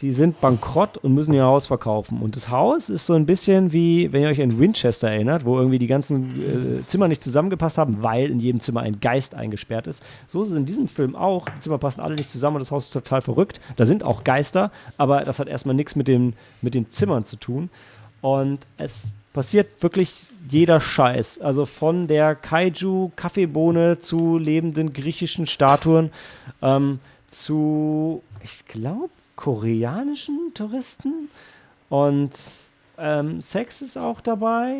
die sind bankrott und müssen ihr Haus verkaufen. Und das Haus ist so ein bisschen wie, wenn ihr euch an Winchester erinnert, wo irgendwie die ganzen äh, Zimmer nicht zusammengepasst haben, weil in jedem Zimmer ein Geist eingesperrt ist. So ist es in diesem Film auch. Die Zimmer passen alle nicht zusammen und das Haus ist total verrückt. Da sind auch Geister, aber das hat erstmal nichts mit, dem, mit den Zimmern zu tun. Und es passiert wirklich jeder Scheiß. Also von der Kaiju-Kaffeebohne zu lebenden griechischen Statuen ähm, zu, ich glaube, koreanischen Touristen. Und ähm, Sex ist auch dabei.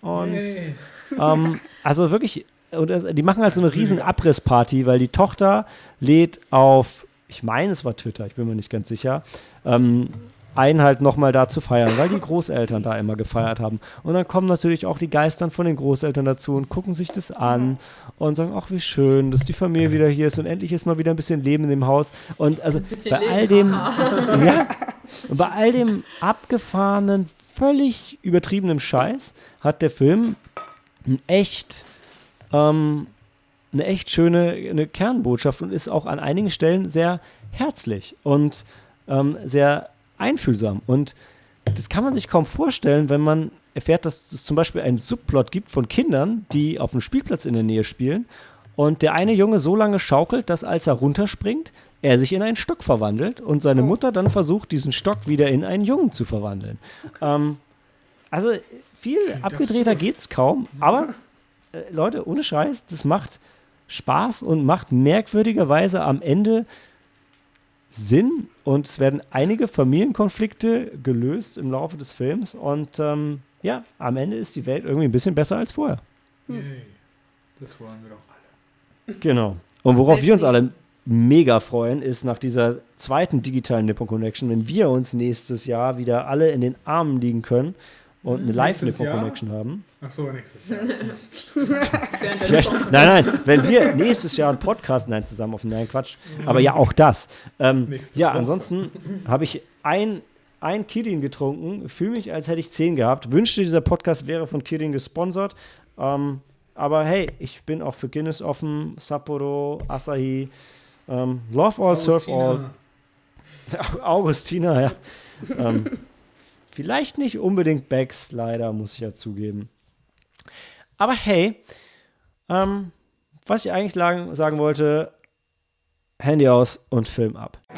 Und Yay. ähm, also wirklich, und äh, die machen halt so eine riesen Abrissparty, weil die Tochter lädt auf, ich meine, es war Twitter, ich bin mir nicht ganz sicher, ähm, ein halt nochmal da zu feiern, weil die Großeltern da immer gefeiert haben. Und dann kommen natürlich auch die Geistern von den Großeltern dazu und gucken sich das an und sagen, ach wie schön, dass die Familie wieder hier ist und endlich ist mal wieder ein bisschen Leben in dem Haus. Und also bei Leben, all dem, ja, und bei all dem abgefahrenen, völlig übertriebenen Scheiß hat der Film ein echt ähm, eine echt schöne eine Kernbotschaft und ist auch an einigen Stellen sehr herzlich und ähm, sehr einfühlsam. Und das kann man sich kaum vorstellen, wenn man erfährt, dass es zum Beispiel einen Subplot gibt von Kindern, die auf einem Spielplatz in der Nähe spielen und der eine Junge so lange schaukelt, dass als er runterspringt, er sich in einen Stock verwandelt und seine Mutter dann versucht, diesen Stock wieder in einen Jungen zu verwandeln. Ähm, also viel abgedrehter geht's kaum, aber äh, Leute, ohne Scheiß, das macht Spaß und macht merkwürdigerweise am Ende Sinn und es werden einige Familienkonflikte gelöst im Laufe des Films und ähm, ja, am Ende ist die Welt irgendwie ein bisschen besser als vorher. Yay. Das wollen wir doch alle. Genau. Und worauf wir uns alle mega freuen, ist nach dieser zweiten digitalen Nippon Connection, wenn wir uns nächstes Jahr wieder alle in den Armen liegen können und eine Live Nächstes Nippon Jahr? Connection haben. Ach so, nächstes Jahr. Vielleicht, nein, nein, wenn wir nächstes Jahr einen Podcast, nein, zusammen auf nein, Quatsch, aber ja, auch das. Ähm, ja, Woche. ansonsten habe ich ein, ein Kirin getrunken, fühle mich, als hätte ich zehn gehabt, wünschte, dieser Podcast wäre von Kirin gesponsert. Ähm, aber hey, ich bin auch für Guinness offen, Sapporo, Asahi, ähm, Love All, Surf All, Augustina, ja. Vielleicht nicht unbedingt Bags, leider, muss ich ja zugeben. Aber hey, ähm, was ich eigentlich sagen, sagen wollte, Handy aus und Film ab.「